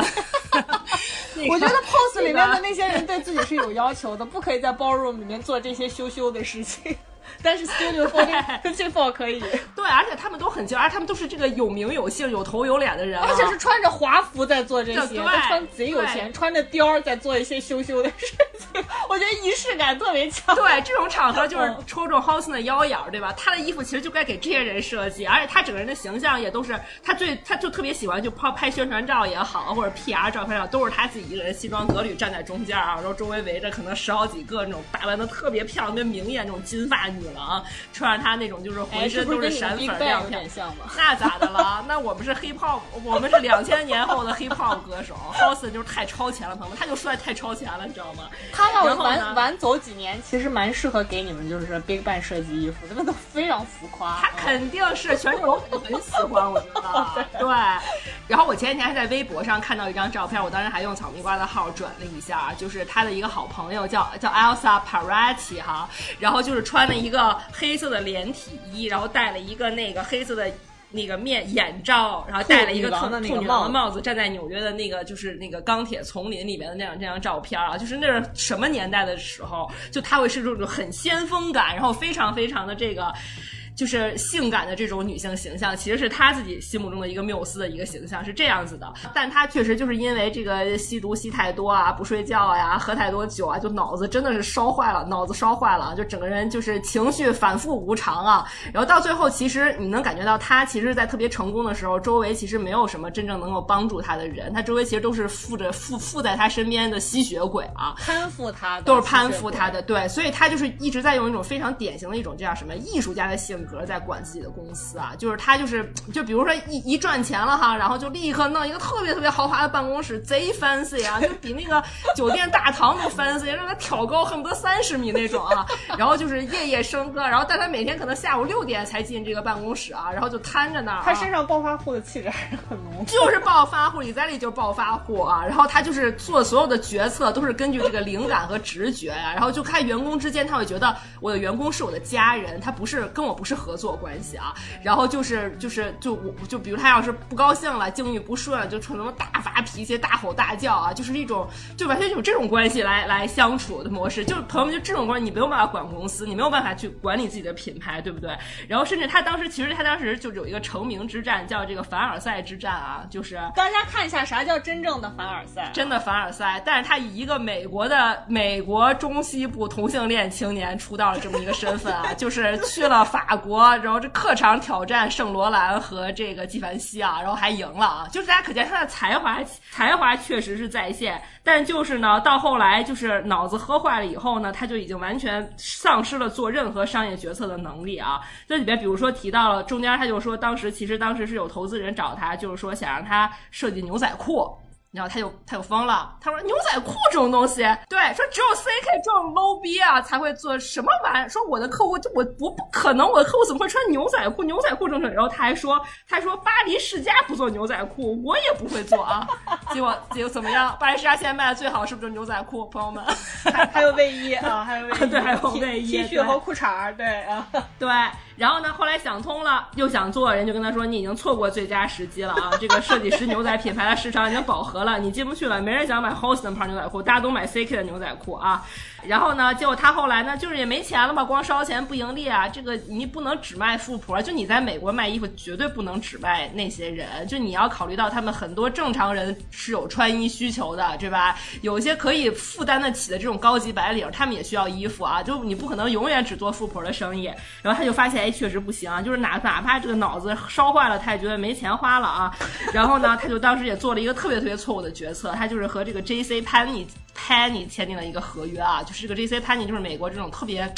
我觉得 pose 里面的那些人对自己是有要求的，不可以在 ballroom 里面做这些羞羞的事情。但是 Studio Fifty Four 可以，对，而且他们都很骄傲，他们都是这个有名有姓、有头有脸的人，而且是穿着华服在做这些，穿贼有钱，穿着貂在做一些羞羞的事情，我觉得仪式感特别强。对，这种场合就是戳中 Houston 的腰眼儿，对吧？他的衣服其实就该给这些人设计，而且他整个人的形象也都是他最，他就特别喜欢就拍拍宣传照也好，或者 PR 照片上都是他自己一个人西装革履站在中间啊，然后周围围着可能十好几个那种打扮的特别漂亮、特别明艳那种金发女郎。穿上他那种就是浑身都是闪粉亮片，那咋的了？那我们是 hip hop，我们是两千年后的 hip hop 歌手，House 就是太超前了，朋友们，他就帅太超前了，你知道吗？他要晚晚走几年，其实蛮适合给你们就是 Big Bang 设计衣服，他们都非常浮夸。他肯定是全球都很喜欢，我觉得 对。然后我前几天还在微博上看到一张照片，我当时还用草莓瓜的号转了一下，就是他的一个好朋友叫叫 Elsa Parati 哈，然后就是穿了一个黑色。色的连体衣，然后戴了一个那个黑色的那个面眼罩，然后戴了一个兔女郎的帽子，站在纽约的那个就是那个钢铁丛林里面的那样这张照片啊，就是那是什么年代的时候，就他会是这种很先锋感，然后非常非常的这个。就是性感的这种女性形象，其实是她自己心目中的一个缪斯的一个形象，是这样子的。但她确实就是因为这个吸毒吸太多啊，不睡觉呀，喝太多酒啊，就脑子真的是烧坏了，脑子烧坏了，就整个人就是情绪反复无常啊。然后到最后，其实你能感觉到她其实，在特别成功的时候，周围其实没有什么真正能够帮助她的人，她周围其实都是附着附附在她身边的吸血鬼啊，攀附她，都是攀附她的。对，所以她就是一直在用一种非常典型的一种这样什么艺术家的性。格在管自己的公司啊，就是他就是就比如说一一赚钱了哈，然后就立刻弄一个特别特别豪华的办公室，贼 fancy 啊，就比那个酒店大堂都 fancy，让他挑高恨不得三十米那种啊，然后就是夜夜笙歌，然后但他每天可能下午六点才进这个办公室啊，然后就瘫着那儿。他身上暴发户的气质还是很浓，就是暴发户，李在利就是暴发户啊，然后他就是做所有的决策都是根据这个灵感和直觉呀，然后就看员工之间他会觉得我的员工是我的家人，他不是跟我不是。合作关系啊，然后就是就是就我就比如他要是不高兴了，境遇不顺，就可能大发脾气、大吼大叫啊，就是一种就完全有这种关系来来相处的模式。就是朋友们就这种关系，你没有办法管公司，你没有办法去管理自己的品牌，对不对？然后甚至他当时其实他当时就有一个成名之战，叫这个凡尔赛之战啊，就是大家看一下啥叫真正的凡尔赛，真的凡尔赛。但是他以一个美国的美国中西部同性恋青年出道的这么一个身份啊，就是去了法国。然后这客场挑战圣罗兰和这个纪梵希啊，然后还赢了啊！就是大家可见他的才华，才华确实是在线，但就是呢，到后来就是脑子喝坏了以后呢，他就已经完全丧失了做任何商业决策的能力啊！这里边比如说提到了中间，他就说当时其实当时是有投资人找他，就是说想让他设计牛仔裤。然后他就他就疯了，他说牛仔裤这种东西，对，说只有 CK 这种 low 逼啊才会做什么玩意儿，说我的客户就我我不可能，我的客户怎么会穿牛仔裤？牛仔裤这种，然后他还说他还说巴黎世家不做牛仔裤，我也不会做啊。结果结果怎么样？巴黎世家现在卖的最好是不是就牛仔裤？朋友们，还有卫衣啊，还有卫衣，对，还有卫衣，T 恤和裤衩对啊，对。然后呢，后来想通了，又想做，人就跟他说：“你已经错过最佳时机了啊！这个设计师牛仔品牌的市场已经饱和了，你进不去了，没人想买 Holston 牌牛仔裤，大家都买 CK 的牛仔裤啊。”然后呢，结果他后来呢，就是也没钱了嘛，光烧钱不盈利啊。这个你不能只卖富婆，就你在美国卖衣服绝对不能只卖那些人，就你要考虑到他们很多正常人是有穿衣需求的，对吧？有些可以负担得起的这种高级白领，他们也需要衣服啊。就你不可能永远只做富婆的生意。然后他就发现，哎，确实不行啊，就是哪哪怕这个脑子烧坏了，他也觉得没钱花了啊。然后呢，他就当时也做了一个特别特别错误的决策，他就是和这个 J.C. 潘尼。Penny 签订了一个合约啊，就是这个 J.C. Penny 就是美国这种特别，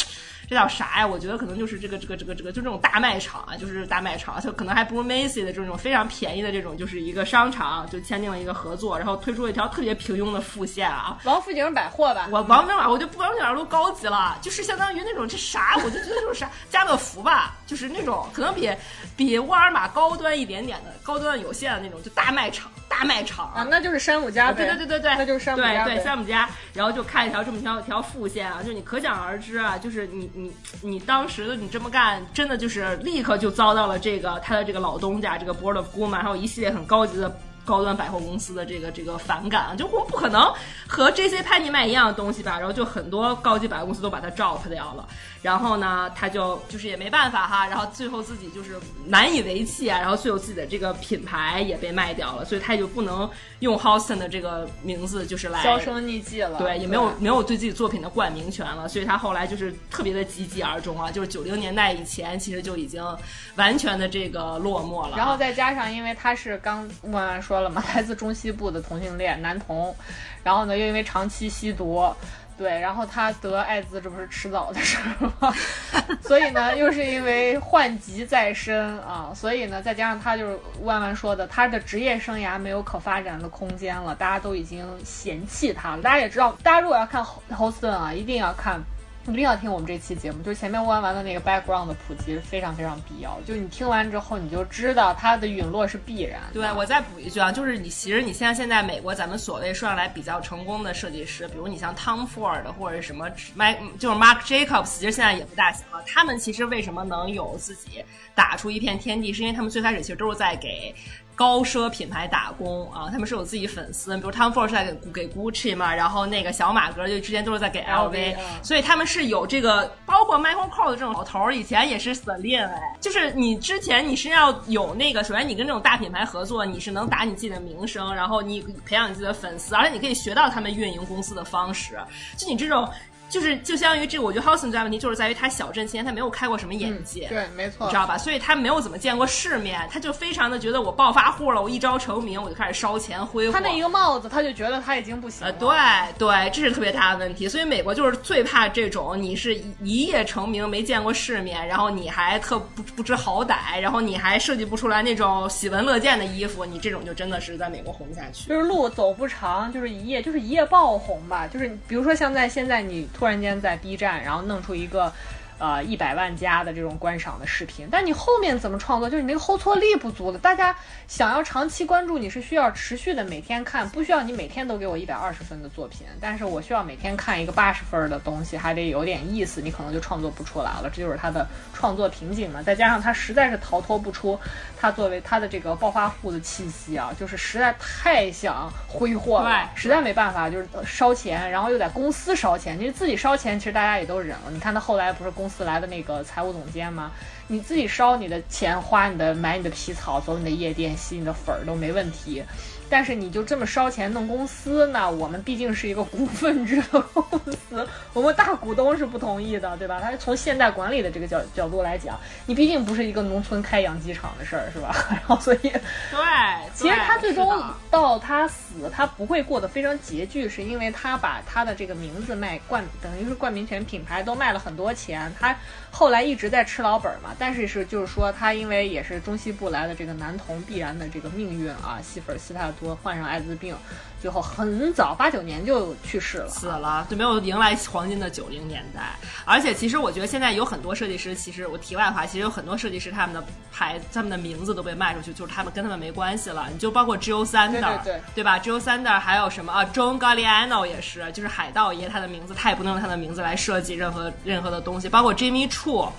这叫啥呀？我觉得可能就是这个这个这个这个就这种大卖场啊，就是大卖场，就可能还不如 Macy 的这种非常便宜的这种，就是一个商场就签订了一个合作，然后推出了一条特别平庸的副线啊。王府井百货吧，我王府井百货就不王府井都高级了，就是相当于那种这啥，我就觉得就是啥家乐福吧。就是那种可能比比沃尔玛高端一点点的高端有限的那种，就大卖场，大卖场。啊，那就是山姆家对对对对对，那就是山姆家，对对山姆家，然后就开一条这么一条条副线啊，就你可想而知啊，就是你你你当时的你这么干，真的就是立刻就遭到了这个他的这个老东家这个 Board of Goodman，还有一系列很高级的。高端百货公司的这个这个反感啊，就我们不可能和 J.C. 潘尼卖一样的东西吧？然后就很多高级百货公司都把它 drop 掉了。然后呢，他就就是也没办法哈。然后最后自己就是难以为继啊。然后最后自己的这个品牌也被卖掉了，所以他就不能用 Houston 的这个名字就是来销声匿迹了。对，也没有没有对自己作品的冠名权了。所以他后来就是特别的积极而终啊。就是九零年代以前，其实就已经完全的这个落寞了。然后再加上，因为他是刚慢慢说。说了嘛，来自中西部的同性恋男童，然后呢又因为长期吸毒，对，然后他得艾滋，这不是迟早的事儿吗？所以呢，又是因为患疾在身啊，所以呢，再加上他就是万万说的，他的职业生涯没有可发展的空间了，大家都已经嫌弃他了。大家也知道，大家如果要看 Houston 啊，一定要看。一定要听我们这期节目，就是前面问完的那个 background 的普及是非常非常必要。就是你听完之后，你就知道它的陨落是必然。对我再补一句啊，就是你其实你像现在美国咱们所谓说上来比较成功的设计师，比如你像 Tom Ford 或者什么 Mike，就是 Mark Jacobs，其实现在也不大行了。他们其实为什么能有自己打出一片天地，是因为他们最开始其实都是在给。高奢品牌打工啊，他们是有自己粉丝，比如 Tom Ford 是在给给 Gucci 嘛，然后那个小马哥就之前都是在给 LV，所以他们是有这个，包括 Michael Kors 这种老头儿以前也是 Celine 哎，就是你之前你是要有那个，首先你跟这种大品牌合作，你是能打你自己的名声，然后你培养你自己的粉丝，而且你可以学到他们运营公司的方式，就你这种。就是就相当于这个，我觉得 Houston 最大问题就是在于他小镇期间他没有开过什么眼界，对，没错，你知道吧？所以他没有怎么见过世面，他就非常的觉得我暴发户了，我一朝成名我就开始烧钱挥霍。他那一个帽子，他就觉得他已经不行了。对对，这是特别大的问题。所以美国就是最怕这种，你是一夜成名没见过世面，然后你还特不不知好歹，然后你还设计不出来那种喜闻乐见的衣服，你这种就真的是在美国红不下去。就是路走不长，就是一夜就是一夜爆红吧。就是比如说像在现在你突然间在 B 站，然后弄出一个。呃，一百万加的这种观赏的视频，但你后面怎么创作？就是你那个后挫力不足了。大家想要长期关注你是需要持续的每天看，不需要你每天都给我一百二十分的作品，但是我需要每天看一个八十分的东西，还得有点意思，你可能就创作不出来了。这就是他的创作瓶颈嘛。再加上他实在是逃脱不出他作为他的这个暴发户的气息啊，就是实在太想挥霍了，实在没办法，就是烧钱，然后又在公司烧钱。其实自己烧钱，其实大家也都忍了。你看他后来不是公。公司来的那个财务总监吗？你自己烧你的钱，花你的买你的皮草，走你的夜店，吸你的粉儿都没问题。但是你就这么烧钱弄公司呢？我们毕竟是一个股份制的公司，我们大股东是不同意的，对吧？他是从现代管理的这个角角度来讲，你毕竟不是一个农村开养鸡场的事儿，是吧？然后所以，对，其实他最终到他死，他不会过得非常拮据，是因为他把他的这个名字卖冠，等于是冠名权品牌都卖了很多钱，他后来一直在吃老本嘛。但是是就是说，他因为也是中西部来的这个男童，必然的这个命运啊，吸粉吸太。多患上艾滋病，最后很早八九年就去世了，死了，就没有迎来黄金的九零年代。而且其实我觉得现在有很多设计师，其实我题外话，其实有很多设计师他们的牌，他们的名字都被卖出去，就是他们跟他们没关系了。你就包括 Joe Sander，对对吧？Joe Sander 还有什么啊？John Galliano 也是，就是海盗爷他的名字，他也不能用他的名字来设计任何任何的东西，包括 Jimmy Choo。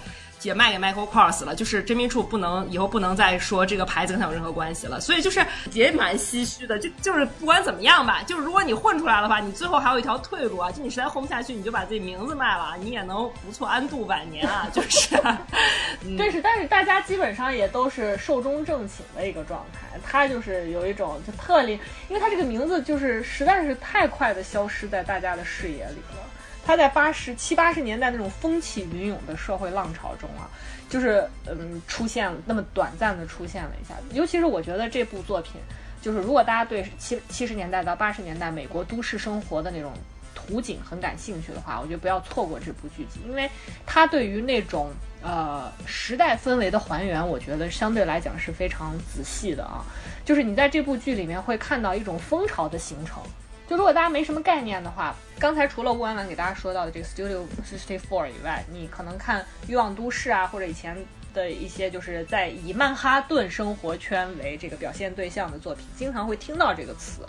也卖给 Michael Kors 了，就是真名处不能以后不能再说这个牌子跟他有任何关系了，所以就是也蛮唏嘘的。就就是不管怎么样吧，就是如果你混出来的话，你最后还有一条退路啊。就你实在混不下去，你就把自己名字卖了，你也能不错安度晚年啊。就是，对是，但是大家基本上也都是寿终正寝的一个状态。他就是有一种就特例，因为他这个名字就是实在是太快的消失在大家的视野里了。他在八十七八十年代那种风起云涌的社会浪潮中啊，就是嗯出现那么短暂的出现了一下。尤其是我觉得这部作品，就是如果大家对七七十年代到八十年代美国都市生活的那种图景很感兴趣的话，我觉得不要错过这部剧集，因为它对于那种呃时代氛围的还原，我觉得相对来讲是非常仔细的啊。就是你在这部剧里面会看到一种风潮的形成。就如果大家没什么概念的话，刚才除了吴婉婉给大家说到的这个 Studio Sixty Four 以外，你可能看《欲望都市》啊，或者以前的一些就是在以曼哈顿生活圈为这个表现对象的作品，经常会听到这个词。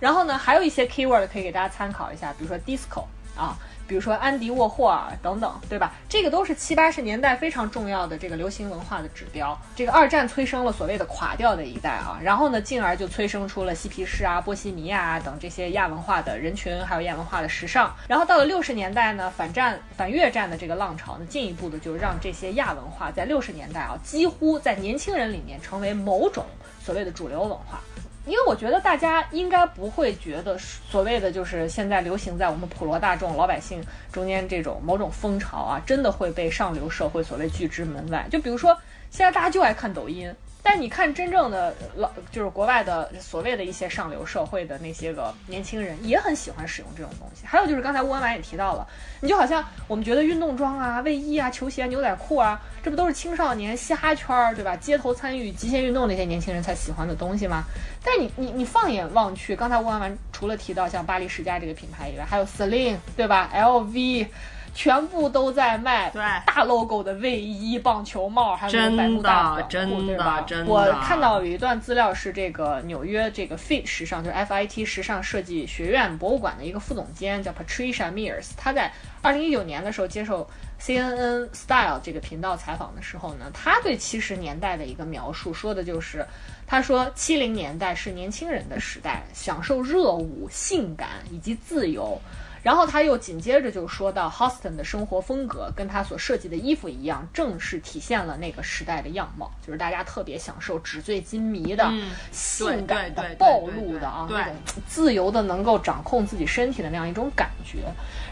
然后呢，还有一些 keyword 可以给大家参考一下，比如说 disco 啊。比如说安迪沃霍尔等等，对吧？这个都是七八十年代非常重要的这个流行文化的指标。这个二战催生了所谓的垮掉的一代啊，然后呢，进而就催生出了嬉皮士啊、波西米亚啊等这些亚文化的人群，还有亚文化的时尚。然后到了六十年代呢，反战反越战的这个浪潮呢，进一步的就让这些亚文化在六十年代啊，几乎在年轻人里面成为某种所谓的主流文化。因为我觉得大家应该不会觉得所谓的就是现在流行在我们普罗大众老百姓中间这种某种风潮啊，真的会被上流社会所谓拒之门外。就比如说现在大家就爱看抖音。但你看，真正的老就是国外的所谓的一些上流社会的那些个年轻人，也很喜欢使用这种东西。还有就是刚才吴文婉也提到了，你就好像我们觉得运动装啊、卫衣啊、球鞋、牛仔裤啊，这不都是青少年嘻哈圈儿对吧？街头参与极限运动那些年轻人才喜欢的东西吗？但你你你放眼望去，刚才吴文婉除了提到像巴黎世家这个品牌以外，还有 Celine 对吧？LV。全部都在卖大 logo 的卫衣、棒球帽，还有百慕大短裤，对吧？我看到有一段资料是这个纽约这个 FIT 时尚，就是 FIT 时尚设计学院博物馆的一个副总监叫 Patricia Mears，他在二零一九年的时候接受 CNN Style 这个频道采访的时候呢，他对七十年代的一个描述说的就是，他说七零年代是年轻人的时代，享受热舞、性感以及自由。然后他又紧接着就说到，Houston 的生活风格跟他所设计的衣服一样，正是体现了那个时代的样貌，就是大家特别享受纸醉金迷的、性感的、暴露的啊，那种自由的能够掌控自己身体的那样一种感觉。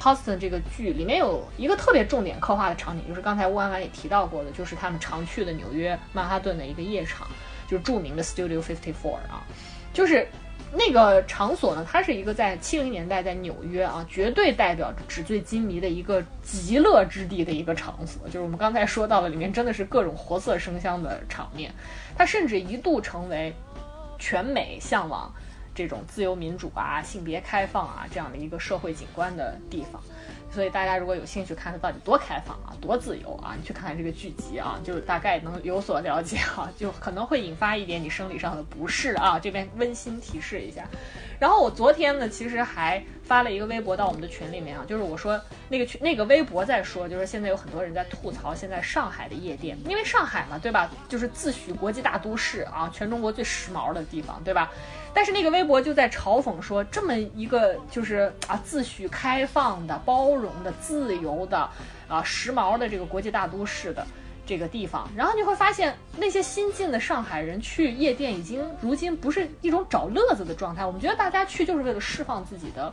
Houston 这个剧里面有一个特别重点刻画的场景，就是刚才乌安婉也提到过的，就是他们常去的纽约曼哈顿的一个夜场，就是著名的 Studio Fifty Four 啊，就是。那个场所呢，它是一个在七零年代在纽约啊，绝对代表纸醉金迷的一个极乐之地的一个场所。就是我们刚才说到的，里面真的是各种活色生香的场面。它甚至一度成为全美向往这种自由民主啊、性别开放啊这样的一个社会景观的地方。所以大家如果有兴趣看它到底多开放啊，多自由啊，你去看看这个剧集啊，就大概能有所了解啊，就可能会引发一点你生理上的不适啊。这边温馨提示一下。然后我昨天呢，其实还发了一个微博到我们的群里面啊，就是我说那个群那个微博在说，就是现在有很多人在吐槽现在上海的夜店，因为上海嘛，对吧？就是自诩国际大都市啊，全中国最时髦的地方，对吧？但是那个微博就在嘲讽说，这么一个就是啊自诩开放的、包容的、自由的、啊时髦的这个国际大都市的这个地方，然后你会发现那些新进的上海人去夜店，已经如今不是一种找乐子的状态。我们觉得大家去就是为了释放自己的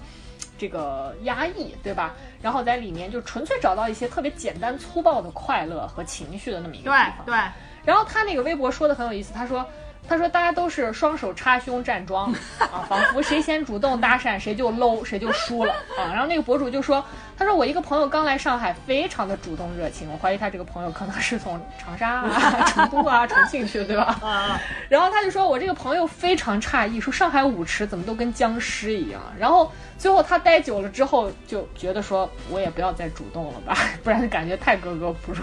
这个压抑，对吧？然后在里面就纯粹找到一些特别简单粗暴的快乐和情绪的那么一个地方。对对。然后他那个微博说的很有意思，他说。他说：“大家都是双手插胸站桩啊，仿佛谁先主动搭讪谁就 low，谁就输了啊。”然后那个博主就说：“他说我一个朋友刚来上海，非常的主动热情，我怀疑他这个朋友可能是从长沙啊、成都啊、重庆去的，对吧？”啊。然后他就说：“我这个朋友非常诧异，说上海舞池怎么都跟僵尸一样。”然后最后他待久了之后，就觉得说：“我也不要再主动了吧，不然感觉太格格不入。”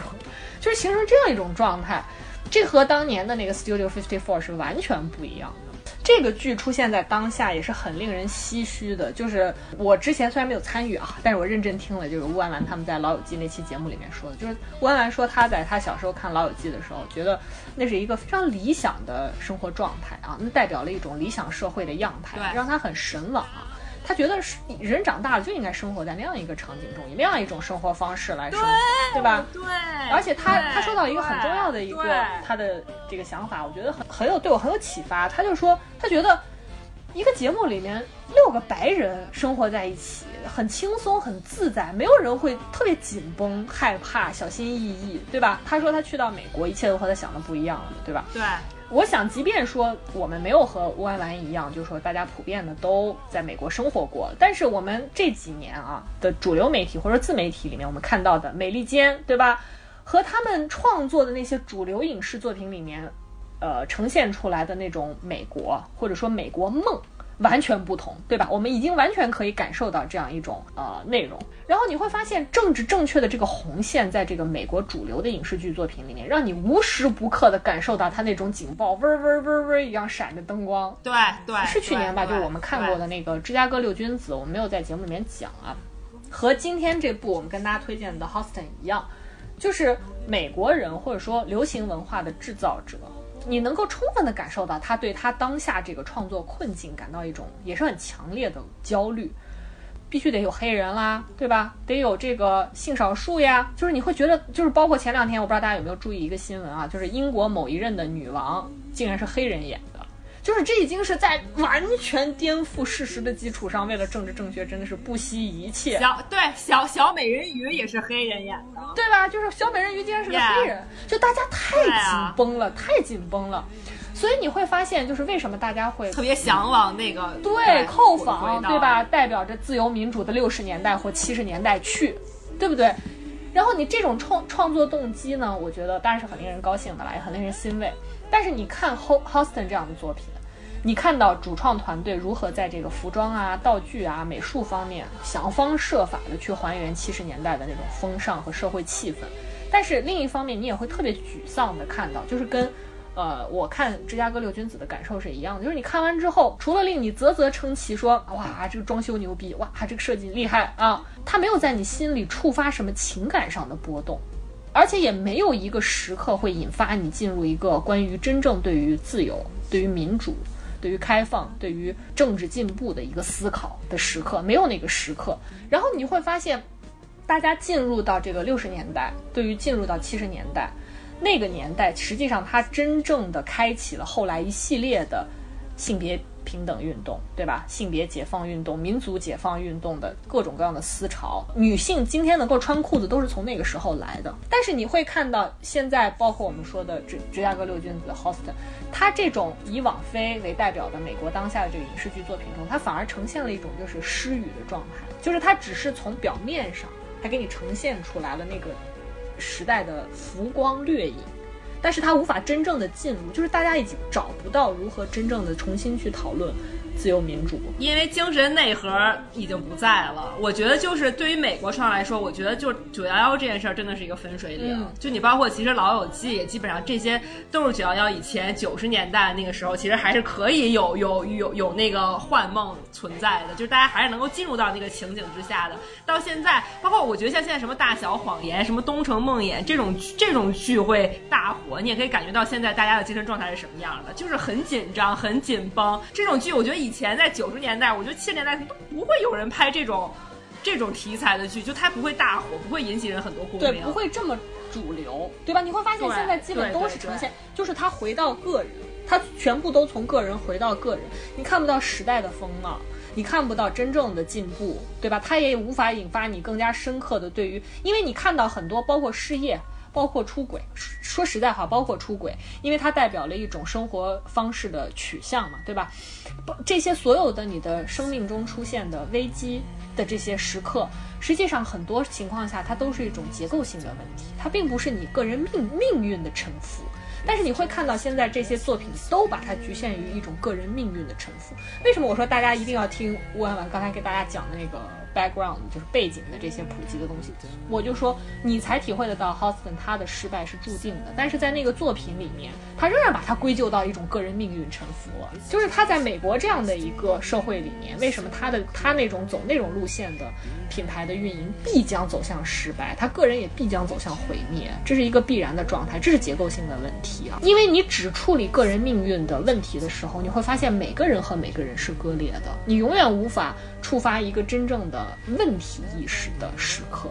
就是形成这样一种状态。这和当年的那个 Studio Fifty Four 是完全不一样的。这个剧出现在当下也是很令人唏嘘的。就是我之前虽然没有参与啊，但是我认真听了，就是乌安兰他们在《老友记》那期节目里面说的，就是乌安兰说他在他小时候看《老友记》的时候，觉得那是一个非常理想的生活状态啊，那代表了一种理想社会的样态，让他很神往啊。他觉得是人长大了就应该生活在那样一个场景中，以那样一种生活方式来生活，对吧？对。而且他他说到一个很重要的一个他的这个想法，我觉得很很有对我很有启发。他就说他觉得一个节目里面六个白人生活在一起，很轻松很自在，没有人会特别紧绷、害怕、小心翼翼，对吧？他说他去到美国，一切都和他想的不一样了，对吧？对。我想，即便说我们没有和乌安兰一样，就是说大家普遍的都在美国生活过，但是我们这几年啊的主流媒体或者自媒体里面，我们看到的美利坚，对吧？和他们创作的那些主流影视作品里面，呃，呈现出来的那种美国或者说美国梦完全不同，对吧？我们已经完全可以感受到这样一种呃内容。然后你会发现，政治正确的这个红线，在这个美国主流的影视剧作品里面，让你无时不刻的感受到它那种警报，嗡嗡嗡嗡一样闪着灯光。对对，是去年吧？就是我们看过的那个《芝加哥六君子》，我没有在节目里面讲啊。和今天这部我们跟大家推荐的《Houston》一样，就是美国人或者说流行文化的制造者，你能够充分的感受到他对他当下这个创作困境感到一种也是很强烈的焦虑。必须得有黑人啦，对吧？得有这个性少数呀，就是你会觉得，就是包括前两天，我不知道大家有没有注意一个新闻啊，就是英国某一任的女王竟然是黑人演，就是这已经是在完全颠覆事实的基础上，为了政治正确，真的是不惜一切，小对小小美人鱼也是黑人演的，对吧？就是小美人鱼竟然是个黑人就大家太紧绷了，太紧绷了，所以你会发现，就是为什么大家会特别向往那个对，扣回访，对吧？代表着自由民主的六十年代或七十年代去，对不对？然后你这种创创作动机呢，我觉得当然是很令人高兴的啦，也很令人欣慰。但是你看 Ho Houston 这样的作品，你看到主创团队如何在这个服装啊、道具啊、美术方面想方设法的去还原七十年代的那种风尚和社会气氛，但是另一方面，你也会特别沮丧的看到，就是跟。呃，我看《芝加哥六君子》的感受是一样的，就是你看完之后，除了令你啧啧称奇说，哇，这个装修牛逼，哇，这个设计厉害啊，它没有在你心里触发什么情感上的波动，而且也没有一个时刻会引发你进入一个关于真正对于自由、对于民主、对于开放、对于政治进步的一个思考的时刻，没有那个时刻。然后你会发现，大家进入到这个六十年代，对于进入到七十年代。那个年代，实际上它真正的开启了后来一系列的性别平等运动，对吧？性别解放运动、民族解放运动的各种各样的思潮，女性今天能够穿裤子，都是从那个时候来的。但是你会看到，现在包括我们说的芝芝加哥六君子 Houston，它这种以网飞为代表的美国当下的这个影视剧作品中，它反而呈现了一种就是失语的状态，就是它只是从表面上，它给你呈现出来了那个。时代的浮光掠影，但是他无法真正的进入，就是大家已经找不到如何真正的重新去讨论自由民主。因为精神内核已经不在了。我觉得就是对于美国创来说，我觉得就九幺幺这件事儿真的是一个分水岭。嗯就你包括其实老友记基本上这些都是九幺幺以前九十年代那个时候，其实还是可以有有有有那个幻梦存在的，就是大家还是能够进入到那个情景之下的。到现在，包括我觉得像现在什么大小谎言、什么东城梦魇这种 这种剧会大火，你也可以感觉到现在大家的精神状态是什么样的，就是很紧张、很紧绷。这种剧我觉得以前在九十年代，我觉得七十年代都不会有人拍这种这种题材的剧，就它不会大火，不会引起人很多共鸣，对，不会这么主流，对吧？你会发现现在基本都是呈现，就是它回到个人，它全部都从个人回到个人，你看不到时代的风貌。你看不到真正的进步，对吧？它也无法引发你更加深刻的对于，因为你看到很多包括事业，包括出轨，说实在话，包括出轨，因为它代表了一种生活方式的取向嘛，对吧？不这些所有的你的生命中出现的危机的这些时刻，实际上很多情况下它都是一种结构性的问题，它并不是你个人命命运的沉浮。但是你会看到现在这些作品都把它局限于一种个人命运的沉浮。为什么我说大家一定要听乌安婉刚才给大家讲的那个 background，就是背景的这些普及的东西？我就说你才体会得到 Houston 他的失败是注定的，但是在那个作品里面，他仍然把它归咎到一种个人命运沉浮了。就是他在美国这样的一个社会里面，为什么他的他那种走那种路线的品牌的运营必将走向失败，他个人也必将走向毁灭，这是一个必然的状态，这是结构性的问题啊。因为你只处理个人命运的问题的时候，你会发现每个人和每个人是割裂的，你永远无法触发一个真正的问题意识的时刻。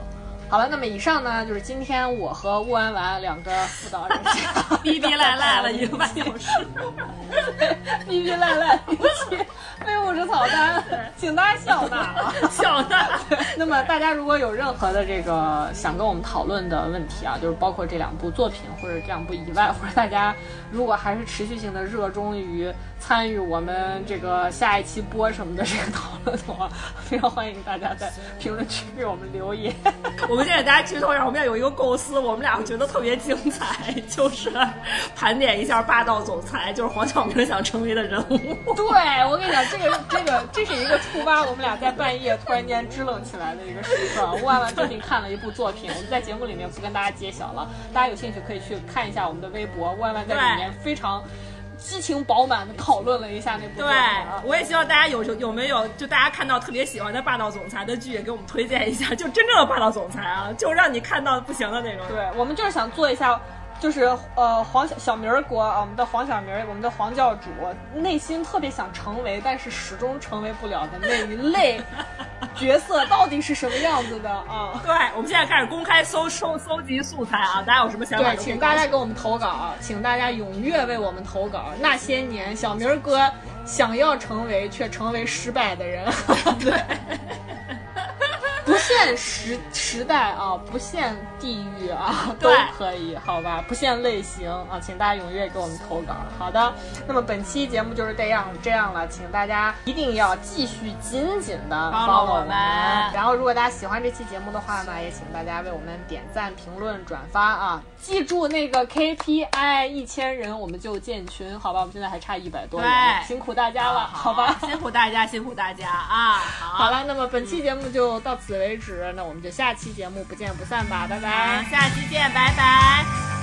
好了，那么以上呢，就是今天我和乌安丸两个辅导人员 逼逼赖赖了 一个半小时。逼逼赖赖，一期非物质草单，请大家笑纳啊！小的，那么么大家如果有任何的这个想跟我们讨论的问题啊，就是包括这两部作品或者这两部以外，或者大家如果还是持续性的热衷于参与我们这个下一期播什么的这个讨论的话，非常欢迎大家在评论区给我们留言。我们现在大家剧透一下，我们俩有一个构思，我们俩觉得特别精彩，就是盘点一下霸道总裁，就是黄晓明想成为的人物。对，我跟你讲，这个这个这是一个触发我们俩在半夜突然间支棱起来的一个时刻。万万最近看了一部作品，我们在节目里面不跟大家揭晓了，大家有兴趣可以去看一下我们的微博，万万在里面非常。激情饱满的讨论了一下那部对，我也希望大家有有没有就大家看到特别喜欢的霸道总裁的剧，也给我们推荐一下，就真正的霸道总裁啊，就让你看到不行的那种。对，我们就是想做一下。就是呃黄小小明儿国啊，我们的黄小明儿，我们的黄教主，内心特别想成为，但是始终成为不了的那一类 角色，到底是什么样子的啊？对，我们现在开始公开搜搜搜集素材啊，大家有什么想法？对，请大家给我们投稿，请大家踊跃为我们投稿。那些年，小明儿哥想要成为却成为失败的人，对。不限时 时代啊，不限地域啊，都可以，好吧？不限类型啊，请大家踊跃给我们投稿。好的，那么本期节目就是这样这样了，请大家一定要继续紧紧的帮我们。然后，如果大家喜欢这期节目的话呢，也请大家为我们点赞、评论、转发啊！记住那个 KPI 一千人我们就建群，好吧？我们现在还差一百多人，辛苦大家了，好吧？辛苦大家，辛苦大家啊！好了，那么本期节目就到此为止，那我们就下期节目不见不散吧，拜拜！下期见，拜拜。